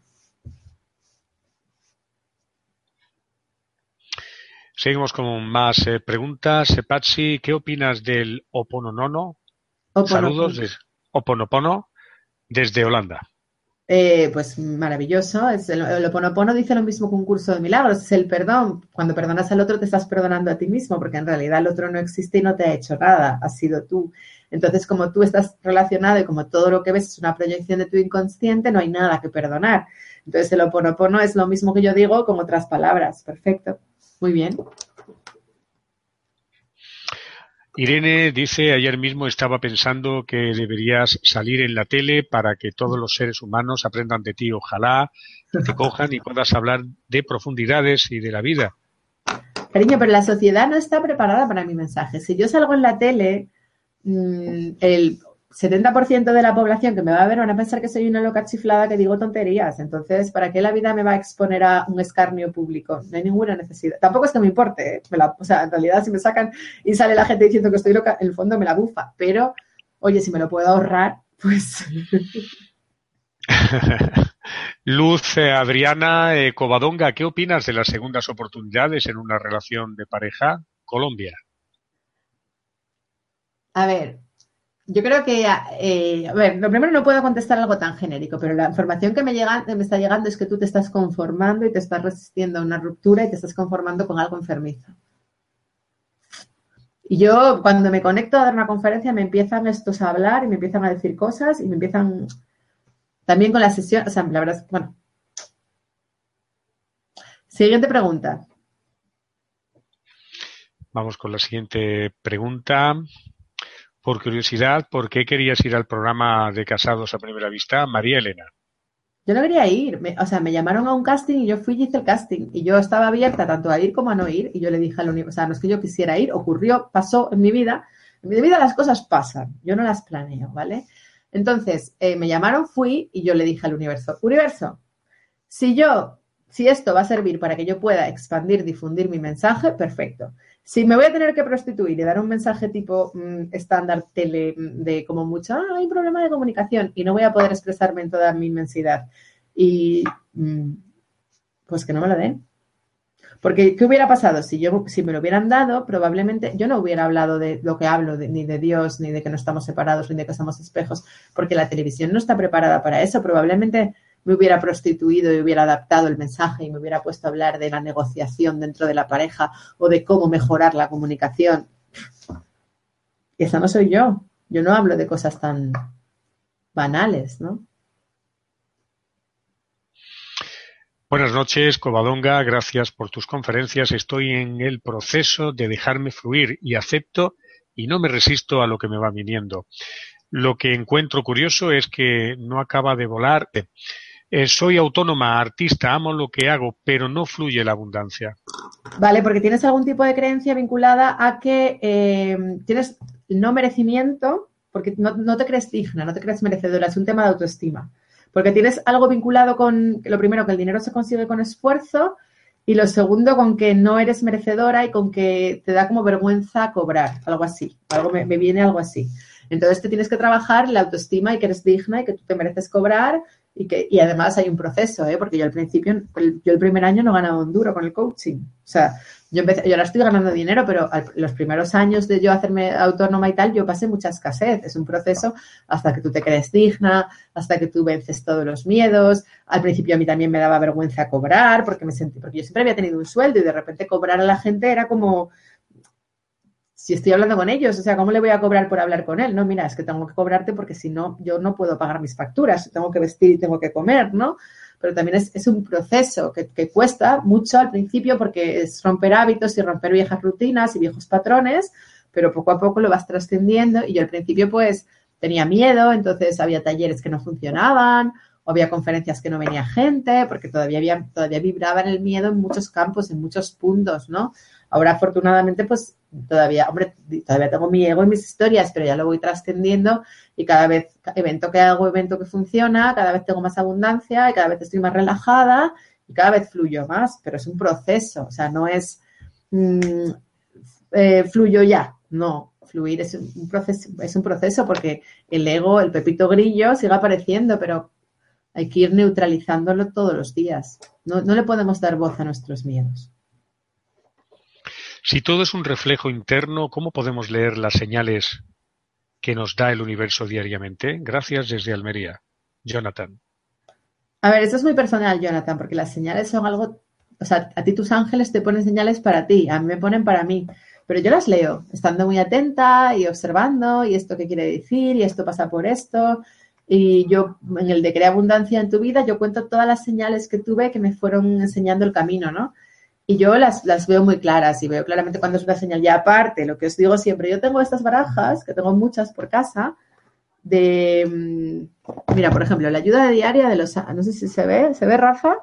Seguimos con más eh, preguntas. Patsy, ¿qué opinas del Opononono? Saludos de Oponopono desde Holanda. Eh, pues maravilloso. Es el, el Oponopono dice lo mismo que un curso de milagros. Es el perdón. Cuando perdonas al otro, te estás perdonando a ti mismo, porque en realidad el otro no existe y no te ha hecho nada. Has sido tú. Entonces, como tú estás relacionado y como todo lo que ves es una proyección de tu inconsciente, no hay nada que perdonar. Entonces, el oponopono es lo mismo que yo digo con otras palabras. Perfecto. Muy bien. Irene dice, ayer mismo estaba pensando que deberías salir en la tele para que todos los seres humanos aprendan de ti. Ojalá te cojan y puedas hablar de profundidades y de la vida. Cariño, pero la sociedad no está preparada para mi mensaje. Si yo salgo en la tele, Mm, el 70% de la población que me va a ver van a pensar que soy una loca chiflada que digo tonterías. Entonces, ¿para qué la vida me va a exponer a un escarnio público? No hay ninguna necesidad. Tampoco es que me importe. ¿eh? o sea, en realidad, si me sacan y sale la gente diciendo que estoy loca, en el fondo me la bufa. Pero, oye, si me lo puedo ahorrar, pues. Luz eh, Adriana eh, Covadonga, ¿qué opinas de las segundas oportunidades en una relación de pareja? Colombia. A ver, yo creo que, eh, a ver, lo primero no puedo contestar algo tan genérico, pero la información que me, llega, me está llegando es que tú te estás conformando y te estás resistiendo a una ruptura y te estás conformando con algo enfermizo. Y yo cuando me conecto a dar una conferencia me empiezan estos a hablar y me empiezan a decir cosas y me empiezan también con la sesión, o sea, la verdad bueno. Siguiente pregunta. Vamos con la siguiente pregunta. Por curiosidad, ¿por qué querías ir al programa de Casados a Primera Vista? María Elena. Yo no quería ir, o sea, me llamaron a un casting y yo fui y hice el casting. Y yo estaba abierta tanto a ir como a no ir. Y yo le dije al universo, o sea, no es que yo quisiera ir, ocurrió, pasó en mi vida. En mi vida las cosas pasan, yo no las planeo, ¿vale? Entonces, eh, me llamaron, fui y yo le dije al universo, universo, si yo, si esto va a servir para que yo pueda expandir, difundir mi mensaje, perfecto. Si me voy a tener que prostituir y dar un mensaje tipo mm, estándar tele mm, de como mucho, ah, hay un problema de comunicación y no voy a poder expresarme en toda mi inmensidad. Y mm, pues que no me lo den. Porque, ¿qué hubiera pasado? Si, yo, si me lo hubieran dado, probablemente yo no hubiera hablado de lo que hablo, ni de Dios, ni de que no estamos separados, ni de que somos espejos, porque la televisión no está preparada para eso. Probablemente me hubiera prostituido y hubiera adaptado el mensaje y me hubiera puesto a hablar de la negociación dentro de la pareja o de cómo mejorar la comunicación. Y esa no soy yo. Yo no hablo de cosas tan banales, ¿no? Buenas noches, Covadonga. Gracias por tus conferencias. Estoy en el proceso de dejarme fluir y acepto y no me resisto a lo que me va viniendo. Lo que encuentro curioso es que no acaba de volar. Eh, soy autónoma, artista, amo lo que hago, pero no fluye la abundancia. Vale, porque tienes algún tipo de creencia vinculada a que eh, tienes no merecimiento, porque no, te crees digna, no te crees merecedora, es un tema de autoestima. Porque tienes algo vinculado con, lo primero, que el dinero se consigue con esfuerzo, y lo segundo, con que no eres merecedora y con que te da como vergüenza cobrar, algo así. Algo me, me viene algo así. Entonces te tienes que trabajar la autoestima y que eres digna y que tú te mereces cobrar y, que, y además hay un proceso, ¿eh? porque yo al principio, yo el primer año no ganaba un duro con el coaching. O sea, yo, empecé, yo ahora estoy ganando dinero, pero los primeros años de yo hacerme autónoma y tal, yo pasé mucha escasez. Es un proceso hasta que tú te crees digna, hasta que tú vences todos los miedos. Al principio a mí también me daba vergüenza cobrar porque me sentí, porque yo siempre había tenido un sueldo y de repente cobrar a la gente era como, si estoy hablando con ellos, o sea, ¿cómo le voy a cobrar por hablar con él? No, mira, es que tengo que cobrarte porque si no, yo no puedo pagar mis facturas, tengo que vestir y tengo que comer, ¿no? Pero también es, un proceso que, cuesta mucho al principio porque es romper hábitos y romper viejas rutinas y viejos patrones, pero poco a poco lo vas trascendiendo y yo al principio pues tenía miedo, entonces había talleres que no funcionaban, o había conferencias que no venía gente, porque todavía había, todavía vibraba en el miedo en muchos campos, en muchos puntos, ¿no? Ahora, afortunadamente, pues todavía, hombre, todavía tengo mi ego y mis historias, pero ya lo voy trascendiendo y cada vez, evento que hago, evento que funciona, cada vez tengo más abundancia y cada vez estoy más relajada y cada vez fluyo más, pero es un proceso, o sea, no es mmm, eh, fluyo ya, no, fluir es un proceso, es un proceso porque el ego, el pepito grillo sigue apareciendo, pero hay que ir neutralizándolo todos los días. No, no le podemos dar voz a nuestros miedos. Si todo es un reflejo interno, ¿cómo podemos leer las señales que nos da el universo diariamente? Gracias desde Almería. Jonathan. A ver, esto es muy personal, Jonathan, porque las señales son algo, o sea, a ti tus ángeles te ponen señales para ti, a mí me ponen para mí, pero yo las leo, estando muy atenta y observando, y esto qué quiere decir, y esto pasa por esto, y yo en el de crear abundancia en tu vida, yo cuento todas las señales que tuve que me fueron enseñando el camino, ¿no? Y yo las, las veo muy claras y veo claramente cuando es una señal. Ya aparte, lo que os digo siempre, yo tengo estas barajas, que tengo muchas por casa, de, mm, mira, por ejemplo, la ayuda diaria de los, no sé si se ve, ¿se ve Rafa?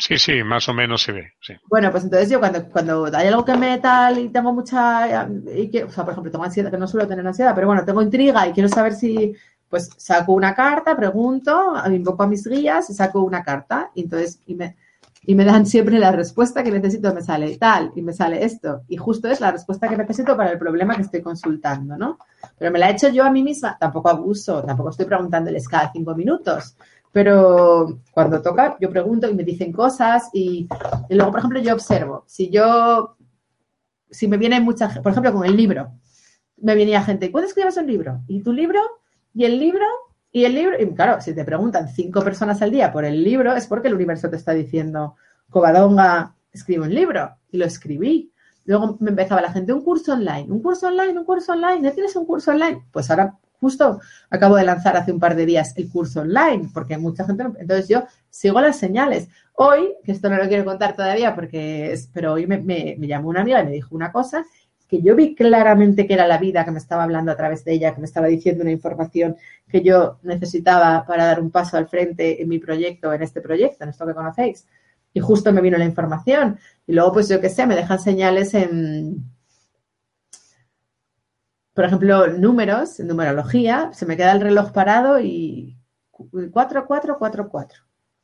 Sí, sí, más o menos se ve. Sí. Bueno, pues entonces yo cuando, cuando hay algo que me tal y tengo mucha, y que, o sea, por ejemplo, tengo ansiedad, que no suelo tener ansiedad, pero bueno, tengo intriga y quiero saber si, pues saco una carta, pregunto, invoco a mis guías y saco una carta. Y entonces, y me, y me dan siempre la respuesta que necesito, me sale tal y me sale esto. Y justo es la respuesta que necesito para el problema que estoy consultando, ¿no? Pero me la he hecho yo a mí misma, tampoco abuso, tampoco estoy preguntándoles cada cinco minutos. Pero cuando toca, yo pregunto y me dicen cosas y, luego, por ejemplo, yo observo. Si yo, si me viene mucha por ejemplo, con el libro, me venía gente, ¿cuándo escribes un libro? ¿Y tu libro? ¿Y el libro? Y el libro, y claro, si te preguntan cinco personas al día por el libro, es porque el universo te está diciendo, Covadonga, escribe un libro. Y lo escribí. Luego me empezaba la gente, un curso online, un curso online, un curso online, ¿no tienes un curso online? Pues ahora justo acabo de lanzar hace un par de días el curso online, porque mucha gente, entonces yo sigo las señales. Hoy, que esto no lo quiero contar todavía, porque es, pero hoy me, me, me llamó una amiga y me dijo una cosa que yo vi claramente que era la vida que me estaba hablando a través de ella, que me estaba diciendo una información que yo necesitaba para dar un paso al frente en mi proyecto, en este proyecto, en esto que conocéis. Y justo me vino la información. Y luego, pues yo qué sé, me dejan señales en, por ejemplo, números, en numerología, se me queda el reloj parado y 4, 4, 4, 4.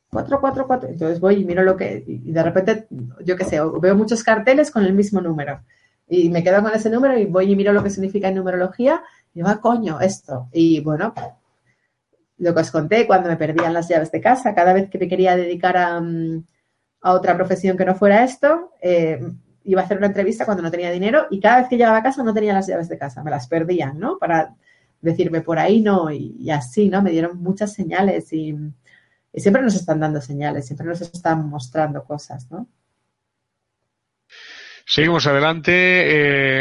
4, 4, 4. Entonces voy y miro lo que, y de repente, yo qué sé, veo muchos carteles con el mismo número y me quedo con ese número y voy y miro lo que significa en numerología y va, ah, coño, esto. Y bueno, lo que os conté cuando me perdían las llaves de casa, cada vez que me quería dedicar a, mm, otra profesión que no fuera esto, eh, iba a hacer una entrevista cuando no tenía dinero y cada vez que llegaba a casa no tenía las llaves de casa, me las perdían, ¿no? Para decirme por ahí no y, así, ¿no? Me dieron muchas señales y siempre nos están dando señales, siempre nos están mostrando cosas, ¿no? Seguimos adelante.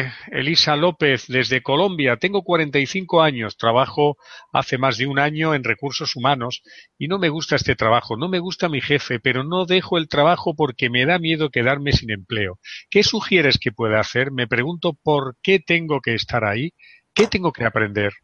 Eh, Elisa López, desde Colombia. Tengo 45 años, trabajo hace más de un año en recursos humanos y no me gusta este trabajo, no me gusta mi jefe, pero no dejo el trabajo porque me da miedo quedarme sin empleo. ¿Qué sugieres que pueda hacer? Me pregunto por qué tengo que estar ahí, qué tengo que aprender.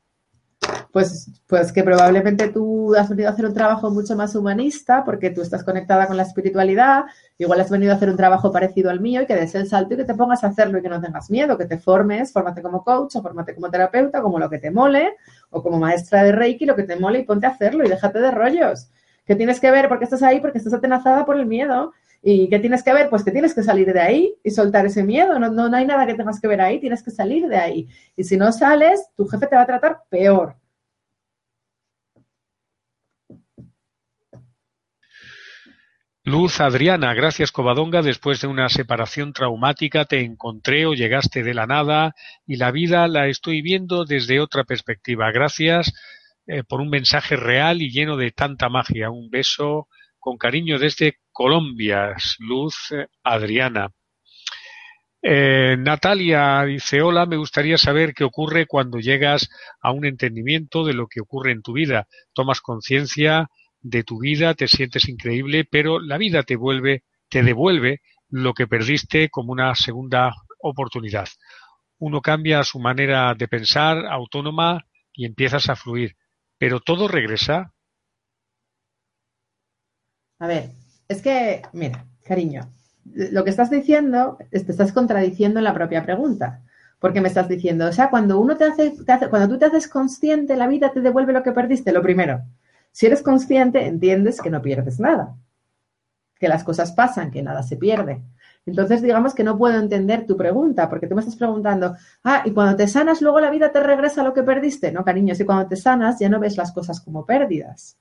Pues, pues que probablemente tú has venido a hacer un trabajo mucho más humanista porque tú estás conectada con la espiritualidad, igual has venido a hacer un trabajo parecido al mío y que des el salto y que te pongas a hacerlo y que no tengas miedo, que te formes, fórmate como coach o fórmate como terapeuta, como lo que te mole, o como maestra de Reiki, lo que te mole y ponte a hacerlo y déjate de rollos. ¿Qué tienes que ver? Porque estás ahí, porque estás atenazada por el miedo. ¿Y qué tienes que ver? Pues que tienes que salir de ahí y soltar ese miedo. No, no, no hay nada que tengas que ver ahí, tienes que salir de ahí. Y si no sales, tu jefe te va a tratar peor Luz Adriana, gracias Covadonga. Después de una separación traumática te encontré o llegaste de la nada y la vida la estoy viendo desde otra perspectiva. Gracias eh, por un mensaje real y lleno de tanta magia. Un beso con cariño desde Colombia. Luz Adriana. Eh, Natalia dice, hola, me gustaría saber qué ocurre cuando llegas a un entendimiento de lo que ocurre en tu vida. Tomas conciencia de tu vida, te sientes increíble, pero la vida te vuelve, te devuelve lo que perdiste como una segunda oportunidad. Uno cambia su manera de pensar autónoma y empiezas a fluir, pero todo regresa. A ver, es que, mira, cariño, lo que estás diciendo, te estás contradiciendo en la propia pregunta. Porque me estás diciendo, o sea, cuando uno te hace, te hace, cuando tú te haces consciente, la vida te devuelve lo que perdiste, lo primero. Si eres consciente, entiendes que no pierdes nada, que las cosas pasan, que nada se pierde. Entonces, digamos que no puedo entender tu pregunta, porque tú me estás preguntando, ah, y cuando te sanas, luego la vida te regresa lo que perdiste. No, cariño, si cuando te sanas ya no ves las cosas como pérdidas.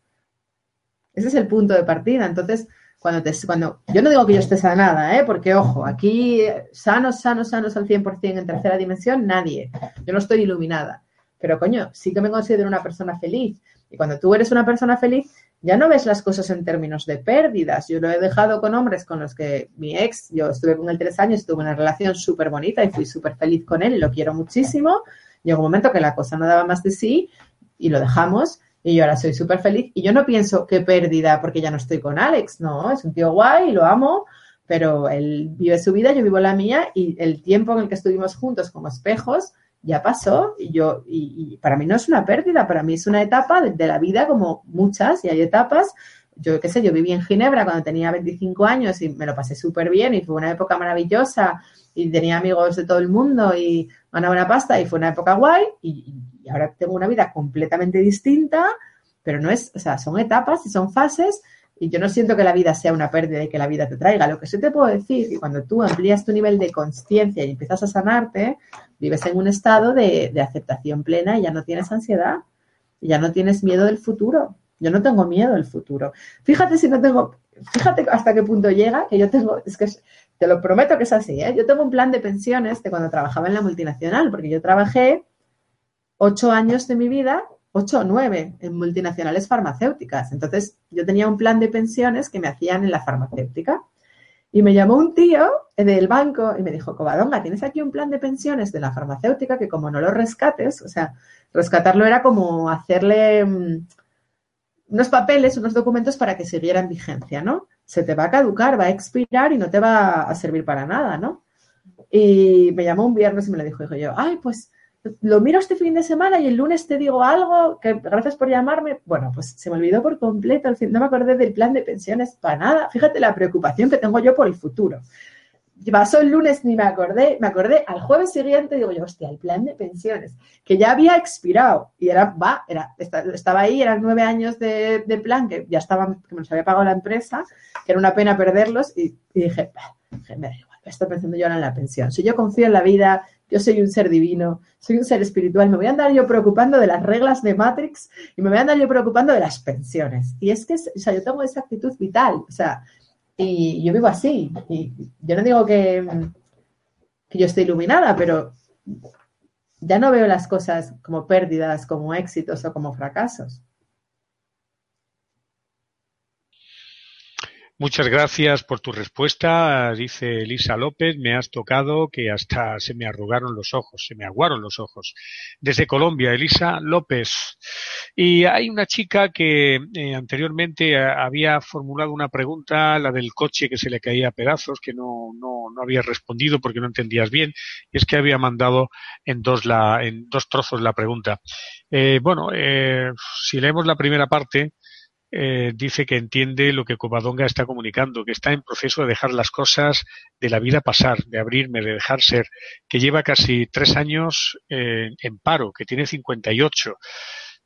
Ese es el punto de partida. Entonces, cuando te, cuando, yo no digo que yo esté sanada, ¿eh? porque ojo, aquí sanos, sanos, sanos al 100% en tercera dimensión, nadie. Yo no estoy iluminada. Pero coño, sí que me considero una persona feliz. Y cuando tú eres una persona feliz, ya no ves las cosas en términos de pérdidas. Yo lo he dejado con hombres con los que mi ex, yo estuve con él tres años, tuve una relación súper bonita y fui súper feliz con él y lo quiero muchísimo. Llegó un momento que la cosa no daba más de sí y lo dejamos y yo ahora soy súper feliz. Y yo no pienso qué pérdida porque ya no estoy con Alex, no, es un tío guay y lo amo, pero él vive su vida, yo vivo la mía y el tiempo en el que estuvimos juntos como espejos ya pasó y yo y, para mí no es una pérdida, para mí es una etapa de, la vida como muchas y hay etapas. Yo qué sé, yo viví en Ginebra cuando tenía 25 años y me lo pasé súper bien y fue una época maravillosa y tenía amigos de todo el mundo y ganaba una pasta y fue una época guay y, ahora tengo una vida completamente distinta, pero no es, o sea, son etapas y son fases Y yo no siento que la vida sea una pérdida y que la vida te traiga. Lo que sí te puedo decir es que cuando tú amplías tu nivel de conciencia y empiezas a sanarte, vives en un estado de, de aceptación plena y ya no tienes ansiedad, y ya no tienes miedo del futuro. Yo no tengo miedo del futuro. Fíjate si no tengo, fíjate hasta qué punto llega, que yo tengo, es que te lo prometo que es así, ¿eh? Yo tengo un plan de pensiones de cuando trabajaba en la multinacional, porque yo trabajé ocho años de mi vida, ocho o nueve, en multinacionales farmacéuticas. Entonces, yo tenía un plan de pensiones que me hacían en la farmacéutica. Y me llamó un tío del banco y me dijo, Covadonga, tienes aquí un plan de pensiones de la farmacéutica que como no lo rescates, o sea, rescatarlo era como hacerle mm, unos papeles, unos documentos para que siguieran vigencia, ¿no? Se te va a caducar, va a expirar y no te va a servir para nada, ¿no? Y me llamó un viernes y me lo dijo, dijo yo, ay, pues lo miro este fin de semana y el lunes te digo algo, que gracias por llamarme. Bueno, pues se me olvidó por completo, no me acordé del plan de pensiones para nada. Fíjate la preocupación que tengo yo por el futuro pasó el lunes ni me acordé, me acordé al jueves siguiente, digo yo, hostia, el plan de pensiones, que ya había expirado y era, va, era, estaba ahí, eran nueve años de, plan que ya estaban, que me los había pagado la empresa, que era una pena perderlos y, dije, me da igual, estoy pensando yo ahora en la pensión. Si yo confío en la vida, yo soy un ser divino, soy un ser espiritual, me voy a andar yo preocupando de las reglas de Matrix y me voy a andar yo preocupando de las pensiones. Y es que, o sea, yo tengo esa actitud vital, o sea, y yo vivo así. Y yo no digo que, que yo esté iluminada, pero ya no veo las cosas como pérdidas, como éxitos o como fracasos. Muchas gracias por tu respuesta, dice Elisa López. Me has tocado que hasta se me arrugaron los ojos, se me aguaron los ojos. Desde Colombia, Elisa López. Y hay una chica que eh, anteriormente había formulado una pregunta, la del coche que se le caía a pedazos, que no, no, no había respondido porque no entendías bien. Y es que había mandado en dos, la, en dos trozos la pregunta. Eh, bueno, eh, si leemos la primera parte, eh, dice que entiende lo que Covadonga está comunicando, que está en proceso de dejar las cosas de la vida pasar, de abrirme, de dejar ser, que lleva casi tres años eh, en paro, que tiene 58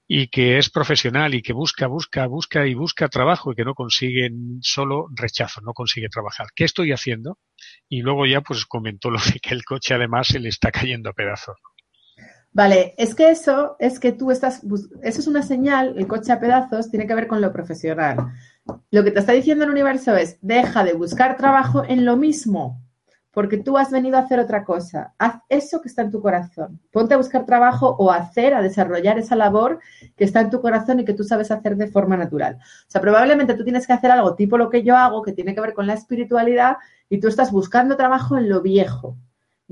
y que es profesional y que busca, busca, busca y busca trabajo y que no consigue solo rechazo, no consigue trabajar. ¿Qué estoy haciendo? Y luego ya pues comentó lo de que el coche además se le está cayendo a pedazos. Vale, es que eso es que tú estás, eso es una señal, el coche a pedazos tiene que ver con lo profesional. Lo que te está diciendo el universo es, deja de buscar trabajo en lo mismo, porque tú has venido a hacer otra cosa. Haz eso que está en tu corazón. Ponte a buscar trabajo o a hacer, a desarrollar esa labor que está en tu corazón y que tú sabes hacer de forma natural. O sea, probablemente tú tienes que hacer algo tipo lo que yo hago, que tiene que ver con la espiritualidad, y tú estás buscando trabajo en lo viejo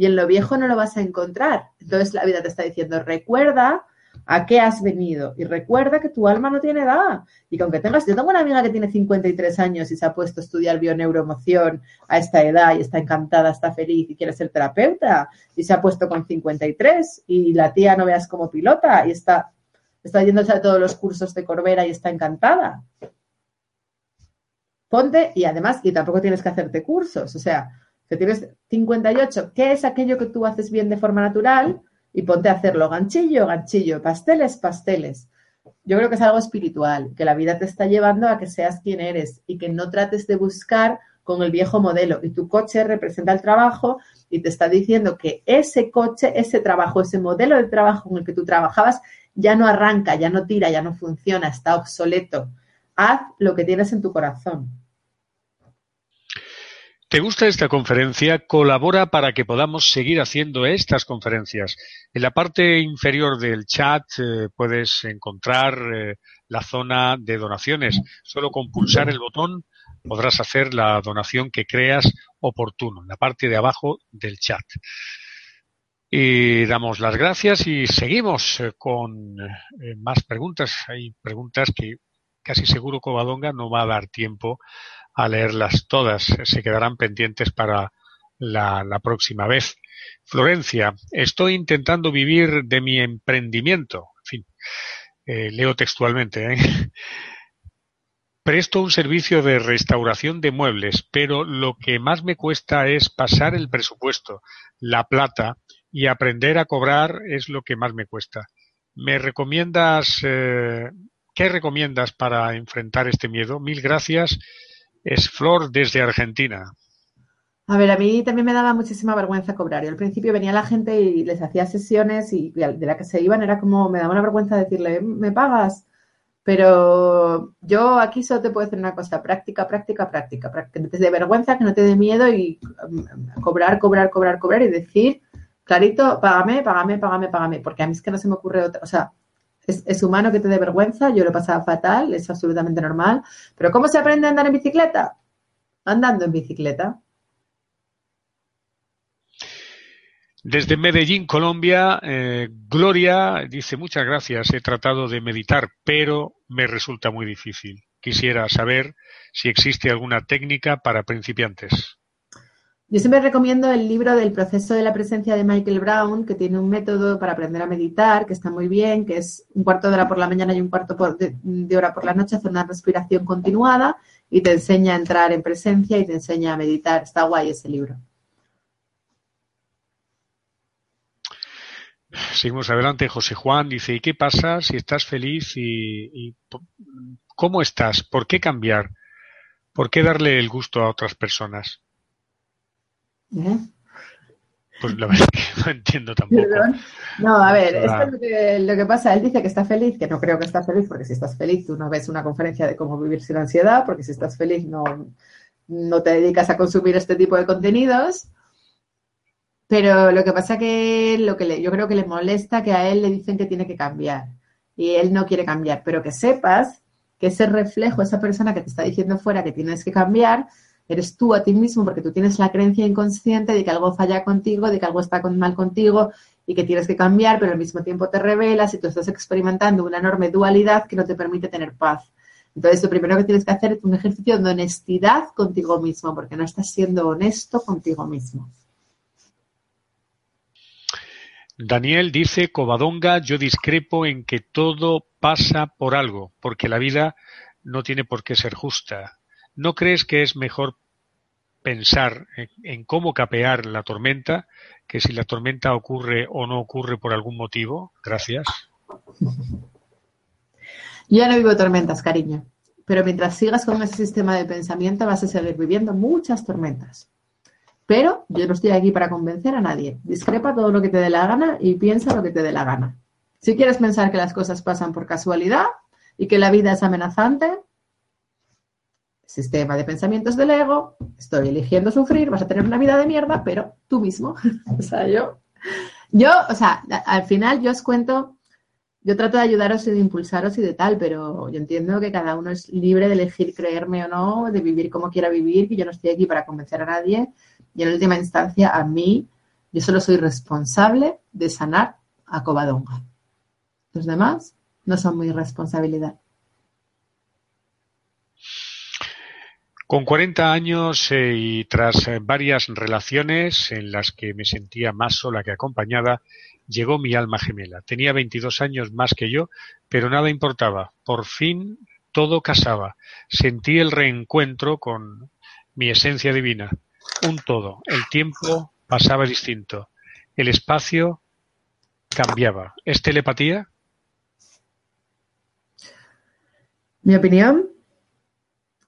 y en lo viejo no lo vas a encontrar. Entonces la vida te está diciendo, recuerda a qué has venido y recuerda que tu alma no tiene edad y que aunque tengas, yo tengo una amiga que tiene 53 años y se ha puesto a estudiar bioneuroemoción a esta edad y está encantada, está feliz y quiere ser terapeuta y se ha puesto con 53 y la tía no veas como pilota y está, está yéndose a todos los cursos de Corbera y está encantada. Ponte y además, y tampoco tienes que hacerte cursos, o sea, que tienes 58, ¿qué es aquello que tú haces bien de forma natural? Y ponte a hacerlo ganchillo, ganchillo, pasteles, pasteles. Yo creo que es algo espiritual, que la vida te está llevando a que seas quien eres y que no trates de buscar con el viejo modelo. Y tu coche representa el trabajo y te está diciendo que ese coche, ese trabajo, ese modelo de trabajo en el que tú trabajabas ya no arranca, ya no tira, ya no funciona, está obsoleto. Haz lo que tienes en tu corazón. ¿Te gusta esta conferencia? Colabora para que podamos seguir haciendo estas conferencias. En la parte inferior del chat eh, puedes encontrar eh, la zona de donaciones. Solo con pulsar el botón podrás hacer la donación que creas oportuno, en la parte de abajo del chat. Y damos las gracias y seguimos eh, con más preguntas. Hay preguntas que casi seguro Covadonga no va a dar tiempo a leerlas todas. Se quedarán pendientes para la, próxima vez. Florencia, estoy intentando vivir de mi emprendimiento. En fin, eh, leo textualmente. ¿eh? Presto un servicio de restauración de muebles, pero lo que más me cuesta es pasar el presupuesto, la plata y aprender a cobrar es lo que más me cuesta. ¿Me recomiendas eh, ¿qué recomiendas para enfrentar este miedo? Mil gracias. Es Flor desde Argentina. A ver, a mí también me daba muchísima vergüenza cobrar. Yo al principio venía la gente y les hacía sesiones y de la que se iban era como, me daba una vergüenza decirle, ¿me pagas? Pero yo aquí solo te puedo decir una cosa, práctica, práctica, práctica, que no te dé vergüenza, que no te dé miedo y mm, cobrar, cobrar, cobrar, cobrar y decir, clarito, págame, págame, págame, págame, porque a mí es que no se me ocurre otra, o sea, es, humano que te dé vergüenza, yo lo he pasado fatal, es absolutamente normal, pero ¿cómo se aprende a andar en bicicleta? Andando en bicicleta. Desde Medellín, Colombia, eh, Gloria dice muchas gracias, he tratado de meditar, pero me resulta muy difícil. Quisiera saber si existe alguna técnica para principiantes. Yo siempre recomiendo el libro del proceso de la presencia de Michael Brown, que tiene un método para aprender a meditar, que está muy bien, que es un cuarto de hora por la mañana y un cuarto de, hora por la noche, hacer una respiración continuada y te enseña a entrar en presencia y te enseña a meditar. Está guay ese libro. Seguimos adelante. José Juan dice, ¿y qué pasa si estás feliz y, cómo estás? ¿Por qué cambiar? ¿Por qué darle el gusto a otras personas? ¿Eh? Pues la verdad es que no entiendo tampoco. No, a ver, esto es lo que, lo que, pasa. Él dice que está feliz, que no creo que está feliz, porque si estás feliz tú no ves una conferencia de cómo vivir sin ansiedad, porque si estás feliz no, no te dedicas a consumir este tipo de contenidos. Pero lo que pasa que lo que le, yo creo que le molesta que a él le dicen que tiene que cambiar y él no quiere cambiar, pero que sepas que ese reflejo, esa persona que te está diciendo fuera que tienes que cambiar, eres tú a ti mismo porque tú tienes la creencia inconsciente de que algo falla contigo, de que algo está mal contigo y que tienes que cambiar, pero al mismo tiempo te revelas y tú estás experimentando una enorme dualidad que no te permite tener paz. Entonces, lo primero que tienes que hacer es un ejercicio de honestidad contigo mismo, porque no estás siendo honesto contigo mismo. Daniel dice, Covadonga, yo discrepo en que todo pasa por algo, porque la vida no tiene por qué ser justa. ¿No crees que es mejor pensar en, cómo capear la tormenta que si la tormenta ocurre o no ocurre por algún motivo? Gracias. Yo no vivo tormentas, cariño, pero mientras sigas con ese sistema de pensamiento vas a seguir viviendo muchas tormentas. Pero yo no estoy aquí para convencer a nadie. Discrepa todo lo que te dé la gana y piensa lo que te dé la gana. Si quieres pensar que las cosas pasan por casualidad y que la vida es amenazante, sistema de pensamientos del ego, estoy eligiendo sufrir, vas a tener una vida de mierda, pero tú mismo. o sea, yo, yo, o sea, al final yo os cuento, yo trato de ayudaros y de impulsaros y de tal, pero yo entiendo que cada uno es libre de elegir creerme o no, de vivir como quiera vivir, que yo no estoy aquí para convencer a nadie y en última instancia, a mí, yo solo soy responsable de sanar a Covadonga. Los demás no son mi responsabilidad. Con 40 años eh, y tras eh, varias relaciones en las que me sentía más sola que acompañada, llegó mi alma gemela. Tenía 22 años más que yo, pero nada importaba. Por fin todo casaba. Sentí el reencuentro con mi esencia divina un todo. El tiempo pasaba distinto. El espacio cambiaba. ¿Es telepatía? Mi opinión,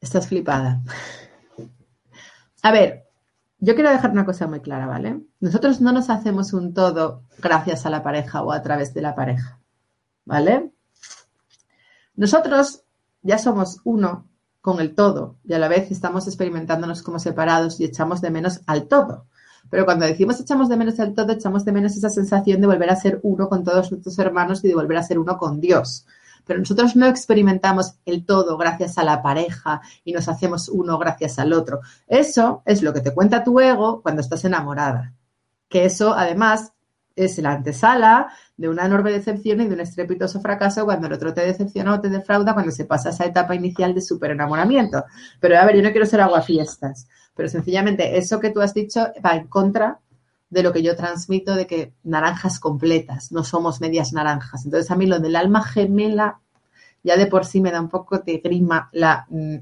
estás flipada. A ver, yo quiero dejar una cosa muy clara, ¿vale? Nosotros no nos hacemos un todo gracias a la pareja o a través de la pareja, ¿vale? Nosotros ya somos uno con el todo y a la vez estamos experimentándonos como separados y echamos de menos al todo. Pero cuando decimos echamos de menos al todo, echamos de menos esa sensación de volver a ser uno con todos nuestros hermanos y de volver a ser uno con Dios. Pero nosotros no experimentamos el todo gracias a la pareja y nos hacemos uno gracias al otro. Eso es lo que te cuenta tu ego cuando estás enamorada. Que eso, además, es la antesala de una enorme decepción y de un estrepitoso fracaso cuando el otro te decepciona o te defrauda cuando se pasa esa etapa inicial de súper enamoramiento. Pero a ver, yo no quiero ser aguafiestas, pero sencillamente eso que tú has dicho va en contra de lo que yo transmito de que naranjas completas, no somos medias naranjas. Entonces a mí lo del alma gemela ya de por sí me da un poco de grima la mm,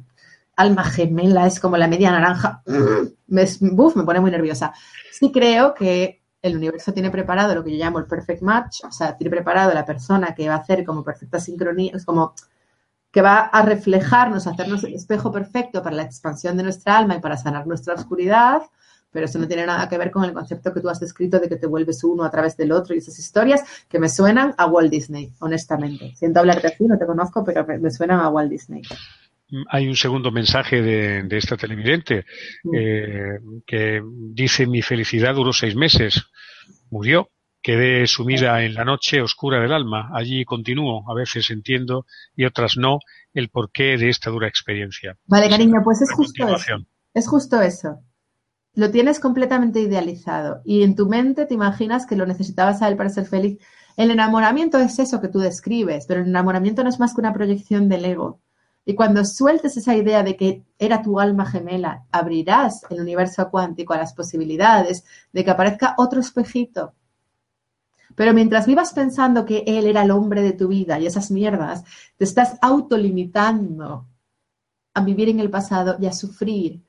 alma gemela, es como la media naranja, me, me pone muy nerviosa. Sí creo que el universo tiene preparado lo que yo llamo el perfect match, o sea, tiene preparado la persona que va a hacer como perfecta sincronía, es como que va a reflejarnos, hacernos el espejo perfecto para la expansión de nuestra alma y para sanar nuestra oscuridad, pero eso no tiene nada que ver con el concepto que tú has descrito de que te vuelves uno a través del otro y esas historias que me suenan a Walt Disney, honestamente. Siento hablarte así, no te conozco, pero me suenan a Walt Disney. Hay un segundo mensaje de, esta televidente mm. eh, que dice mi felicidad duró seis meses, murió, quedé sumida en la noche oscura del alma, allí continúo, a veces entiendo y otras no el porqué de esta dura experiencia. Vale, cariño, pues es justo eso. Es justo eso lo tienes completamente idealizado y en tu mente te imaginas que lo necesitabas a él para ser feliz. El enamoramiento es eso que tú describes, pero el enamoramiento no es más que una proyección del ego. Y cuando sueltes esa idea de que era tu alma gemela, abrirás el universo cuántico a las posibilidades de que aparezca otro espejito. Pero mientras vivas pensando que él era el hombre de tu vida y esas mierdas, te estás autolimitando a vivir en el pasado y a sufrir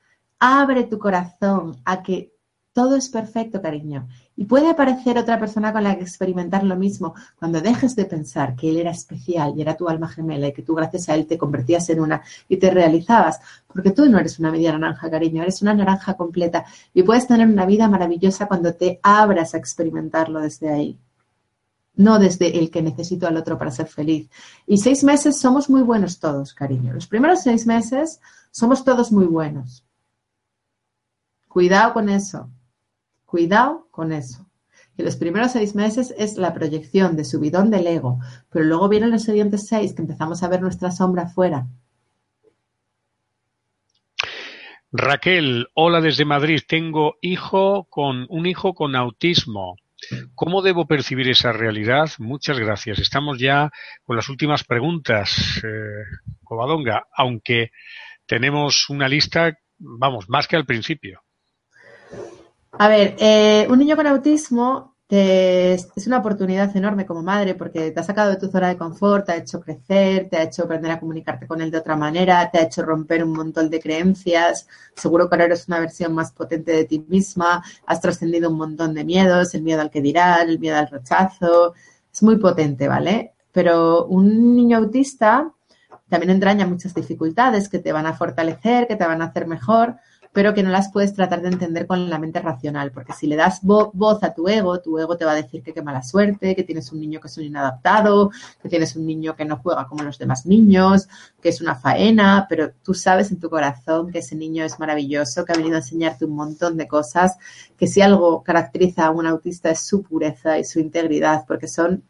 Abre tu corazón a que todo es perfecto, cariño. Y puede aparecer otra persona con la que experimentar lo mismo cuando dejes de pensar que él era especial y era tu alma gemela y que tú gracias a él te convertías en una y te realizabas. Porque tú no eres una media naranja, cariño, eres una naranja completa y puedes tener una vida maravillosa cuando te abras a experimentarlo desde ahí. No desde el que necesito al otro para ser feliz. Y seis meses somos muy buenos todos, cariño. Los primeros seis meses somos todos muy buenos Cuidado con eso. Cuidado con eso. Y los primeros seis meses es la proyección de subidón del ego, pero luego vienen los siguientes seis que empezamos a ver nuestra sombra afuera. Raquel, hola desde Madrid. Tengo hijo con un hijo con autismo. ¿Cómo debo percibir esa realidad? Muchas gracias. Estamos ya con las últimas preguntas, eh, Covadonga, aunque tenemos una lista, vamos, más que al principio. A ver, eh, un niño con autismo es una oportunidad enorme como madre porque te ha sacado de tu zona de confort, te ha hecho crecer, te ha hecho aprender a comunicarte con él de otra manera, te ha hecho romper un montón de creencias. Seguro que ahora eres una versión más potente de ti misma, has trascendido un montón de miedos, el miedo al que dirán, el miedo al rechazo. Es muy potente, ¿vale? Pero un niño autista también entraña muchas dificultades que te van a fortalecer, que te van a hacer mejor pero que no las puedes tratar de entender con la mente racional, porque si le das voz a tu ego, tu ego te va a decir que qué mala suerte, que tienes un niño que es un inadaptado, que tienes un niño que no juega como los demás niños, que es una faena, pero tú sabes en tu corazón que ese niño es maravilloso, que ha venido a enseñarte un montón de cosas, que si algo caracteriza a un autista es su pureza y su integridad, porque son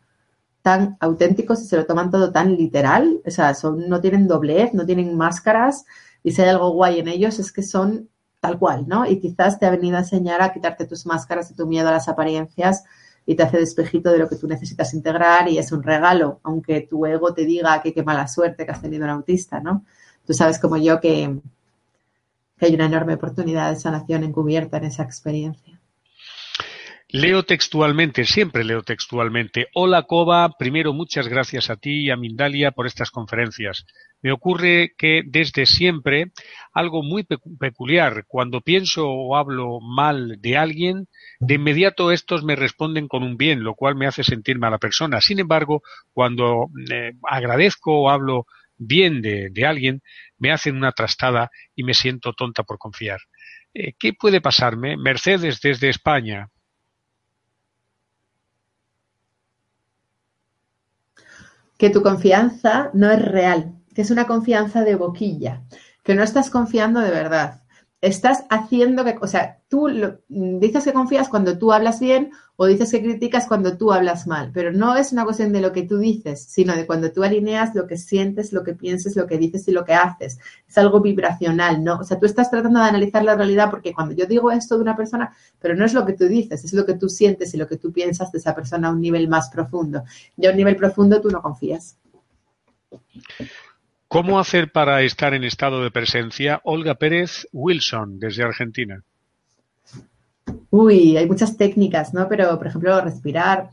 tan auténticos y se lo toman todo tan literal, o sea, son, no tienen doblez, no tienen máscaras, y si hay algo guay en ellos es que son tal cual, ¿no? Y quizás te ha venido a enseñar a quitarte tus máscaras y tu miedo a las apariencias y te hace despejito de lo que tú necesitas integrar y es un regalo, aunque tu ego te diga que qué mala suerte que has tenido un autista, ¿no? Tú sabes como yo que, que hay una enorme oportunidad de sanación encubierta en esa experiencia. Leo textualmente, siempre leo textualmente. Hola Coba, primero muchas gracias a ti y a Mindalia por estas conferencias. Me ocurre que desde siempre algo muy peculiar, cuando pienso o hablo mal de alguien, de inmediato estos me responden con un bien, lo cual me hace sentir mala persona. Sin embargo, cuando eh, agradezco o hablo bien de, alguien, me hacen una trastada y me siento tonta por confiar. Eh, ¿Qué puede pasarme? Mercedes desde España. Que tu confianza no es real, que es una confianza de boquilla, que no estás confiando de verdad. Estás haciendo que, o sea, tú dices que confías cuando tú hablas bien o dices que criticas cuando tú hablas mal, pero no es una cuestión de lo que tú dices, sino de cuando tú alineas lo que sientes, lo que piensas, lo que dices y lo que haces. Es algo vibracional, ¿no? O sea, tú estás tratando de analizar la realidad porque cuando yo digo esto de una persona, pero no es lo que tú dices, es lo que tú sientes y lo que tú piensas de esa persona a un nivel más profundo. Y a un nivel profundo tú no confías. ¿Cómo hacer para estar en estado de presencia? Olga Pérez Wilson, desde Argentina. Uy, hay muchas técnicas, ¿no? Pero, por ejemplo, respirar,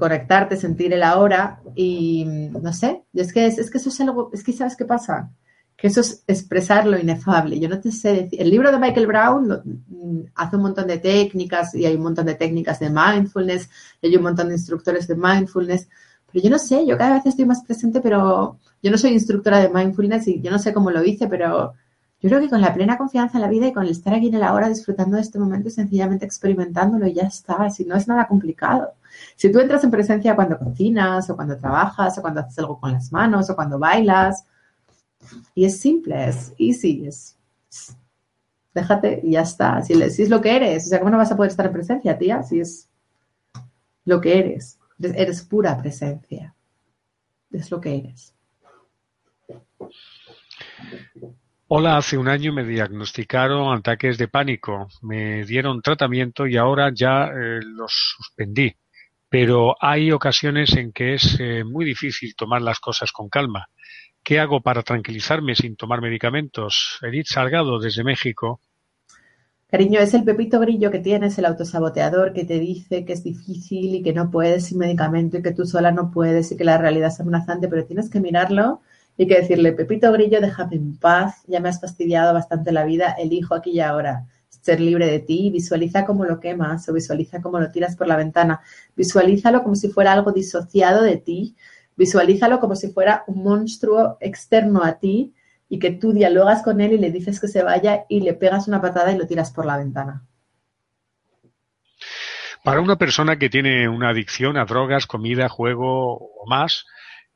conectarte, sentir el ahora y, no sé, es que, es, que eso es algo, es que ¿sabes qué pasa? Que eso es expresar lo inefable. Yo no te sé decir, el libro de Michael Brown mm, hace un montón de técnicas y hay un montón de técnicas de mindfulness, hay un montón de instructores de mindfulness, Pero yo no sé, yo cada vez estoy más presente, pero yo no soy instructora de mindfulness y yo no sé cómo lo hice, pero yo creo que con la plena confianza en la vida y con el estar aquí en la hora disfrutando de este momento y sencillamente experimentándolo y ya está, si no es nada complicado. Si tú entras en presencia cuando cocinas o cuando trabajas o cuando haces algo con las manos o cuando bailas, y es simple, es easy, es, déjate y ya está. Si, es lo que eres, o sea, ¿cómo no vas a poder estar en presencia, tía? Si es lo que eres, eres pura presencia, es lo que eres. Hola, hace un año me diagnosticaron ataques de pánico, me dieron tratamiento y ahora ya eh, los suspendí. Pero hay ocasiones en que es eh, muy difícil tomar las cosas con calma. ¿Qué hago para tranquilizarme sin tomar medicamentos? Edith Salgado, desde México. Cariño, es el pepito grillo que tienes, el autosaboteador que te dice que es difícil y que no puedes sin medicamento y que tú sola no puedes y que la realidad es amenazante, pero tienes que mirarlo y que decirle, Pepito Grillo, déjame en paz, ya me has fastidiado bastante la vida, elijo aquí y ahora ser libre de ti, visualiza cómo lo quemas o visualiza cómo lo tiras por la ventana, visualízalo como si fuera algo disociado de ti, visualízalo como si fuera un monstruo externo a ti y que tú dialogas con él y le dices que se vaya y le pegas una patada y lo tiras por la ventana. Para una persona que tiene una adicción a drogas, comida, juego o más,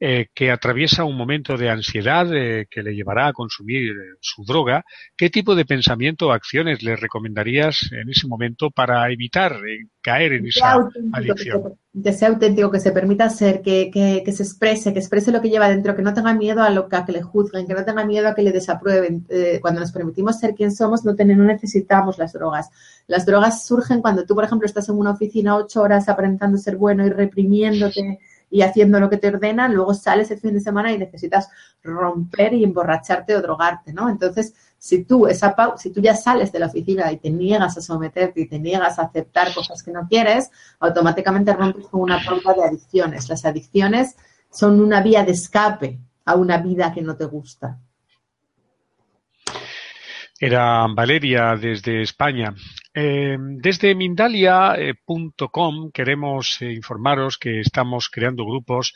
eh, que atraviesa un momento de ansiedad eh, que le llevará a consumir eh, su droga, ¿qué tipo de pensamiento o acciones le recomendarías en ese momento para evitar caer en esa adicción? Que, sea auténtico, que se permita ser, que, que, se exprese, que exprese lo que lleva dentro, que no tenga miedo a, lo, a que le juzguen, que no tenga miedo a que le desaprueben. cuando nos permitimos ser quien somos, no, no necesitamos las drogas. Las drogas surgen cuando tú, por ejemplo, estás en una oficina ocho horas aparentando ser bueno y reprimiéndote y haciendo lo que te ordenan, luego sales el fin de semana y necesitas romper y emborracharte o drogarte, ¿no? Entonces, si tú, esa si tú ya sales de la oficina y te niegas a someterte y te niegas a aceptar cosas que no quieres, automáticamente rompes con una pauta de adicciones. Las adicciones son una vía de escape a una vida que no te gusta. Era Valeria desde España. Eh, desde Mindalia.com queremos eh, informaros que estamos creando grupos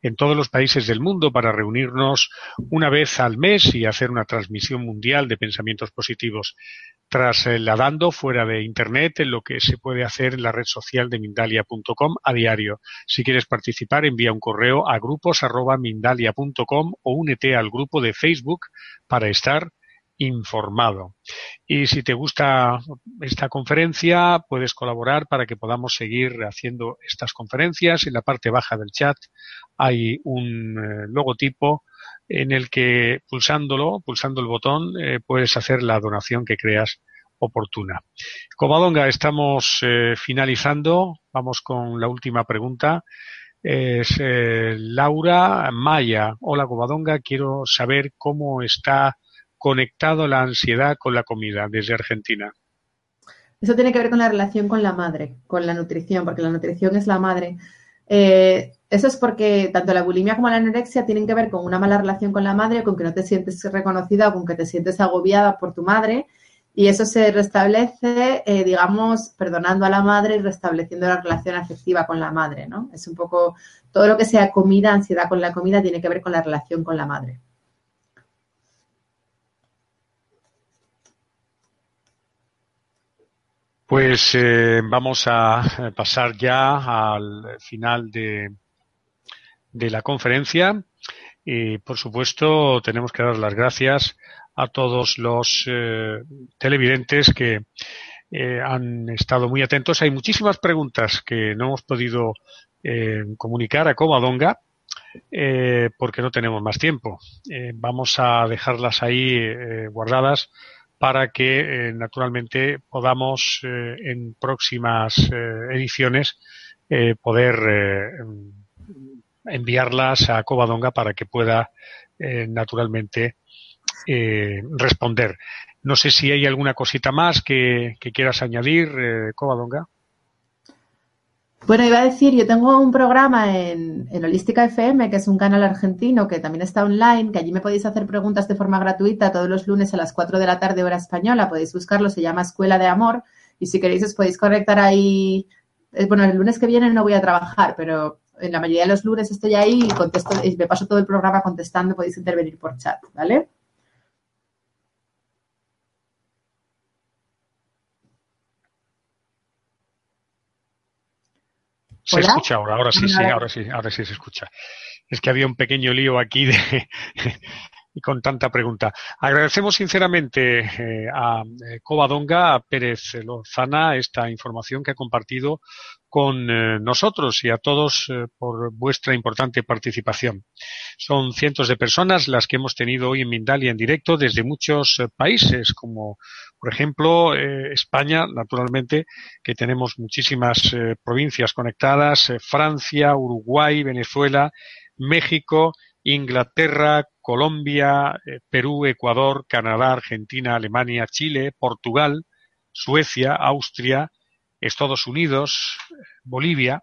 en todos los países del mundo para reunirnos una vez al mes y hacer una transmisión mundial de pensamientos positivos, trasladando fuera de Internet en lo que se puede hacer en la red social de Mindalia.com a diario. Si quieres participar, envía un correo a grupos.mindalia.com o únete al grupo de Facebook para estar informado. Y si te gusta esta conferencia, puedes colaborar para que podamos seguir haciendo estas conferencias. En la parte baja del chat hay un eh, logotipo en el que pulsándolo, pulsando el botón, eh, puedes hacer la donación que creas oportuna. Covadonga, estamos eh, finalizando. Vamos con la última pregunta. Es Laura Maya. Hola, Covadonga. Quiero saber cómo está conectado la ansiedad con la comida desde Argentina? Eso tiene que ver con la relación con la madre, con la nutrición, porque la nutrición es la madre. Eh, eso es porque tanto la bulimia como la anorexia tienen que ver con una mala relación con la madre, con que no te sientes reconocida o con que te sientes agobiada por tu madre. Y eso se restablece, eh, digamos, perdonando a la madre y restableciendo la relación afectiva con la madre, ¿no? Es un poco todo lo que sea comida, ansiedad con la comida, tiene que ver con la relación con la madre. Pues eh, vamos a pasar ya al final de, de la conferencia. Y, por supuesto, tenemos que dar las gracias a todos los eh, televidentes que eh, han estado muy atentos. Hay muchísimas preguntas que no hemos podido comunicar a Covadonga porque no tenemos más tiempo. vamos a dejarlas ahí guardadas para que eh, naturalmente podamos eh, en próximas eh, ediciones poder enviarlas a Covadonga para que pueda naturalmente responder. No sé si hay alguna cosita más que, que quieras añadir, Covadonga. Bueno, iba a decir, yo tengo un programa en, Holística FM, que es un canal argentino que también está online, que allí me podéis hacer preguntas de forma gratuita todos los lunes a las 4 de la tarde hora española. Podéis buscarlo, se llama Escuela de Amor. Y si queréis os podéis conectar ahí. Eh, bueno, el lunes que viene no voy a trabajar, pero en la mayoría de los lunes estoy ahí y contesto, y me paso todo el programa contestando, podéis intervenir por chat, ¿vale? Se escucha ahora, ahora sí, sí, ahora sí, ahora sí se escucha. Es que había un pequeño lío aquí de, y con tanta pregunta. Agradecemos sinceramente eh, a eh, Covadonga, a Pérez Lozana, esta información que ha compartido con eh, nosotros y a todos por vuestra importante participación. Son cientos de personas las que hemos tenido hoy en Mindalia en directo desde muchos países, como por ejemplo España, naturalmente, que tenemos muchísimas provincias conectadas, Francia, Uruguay, Venezuela, México, Inglaterra, Colombia, eh, Perú, Ecuador, Canadá, Argentina, Alemania, Chile, Portugal, Suecia, Austria, Estados Unidos, Bolivia,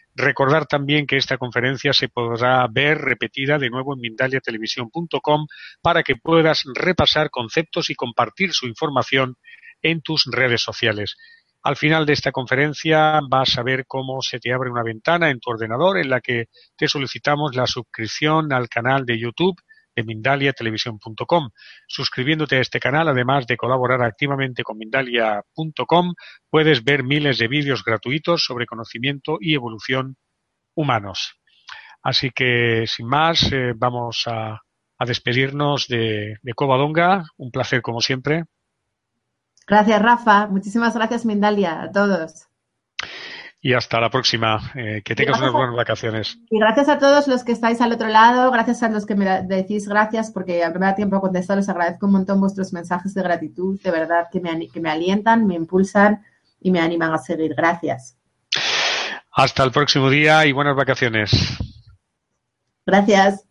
Recordar también que esta conferencia se podrá ver repetida de nuevo en mindaliatelevisión.com para que puedas repasar conceptos y compartir su información en tus redes sociales. Al final de esta conferencia vas a ver cómo se te abre una ventana en tu ordenador en la que te solicitamos la suscripción al canal de YouTube de mindaliatelevisión.com. Suscribiéndote a este canal, además de colaborar activamente con mindalia.com, puedes ver miles de vídeos gratuitos sobre conocimiento y evolución humanos. Así que, sin más, eh, vamos a, despedirnos de, de Covadonga. Un placer, como siempre. Gracias, Rafa. Muchísimas gracias, Mindalia, a todos y hasta la próxima. Eh, que tengas unas buenas vacaciones. Y gracias a todos los que estáis al otro lado, gracias a los que me decís gracias porque al primer tiempo a contestar, les agradezco un montón vuestros mensajes de gratitud, de verdad que me, que me alientan, me impulsan y me animan a seguir. Gracias. Hasta el próximo día y buenas vacaciones. Gracias.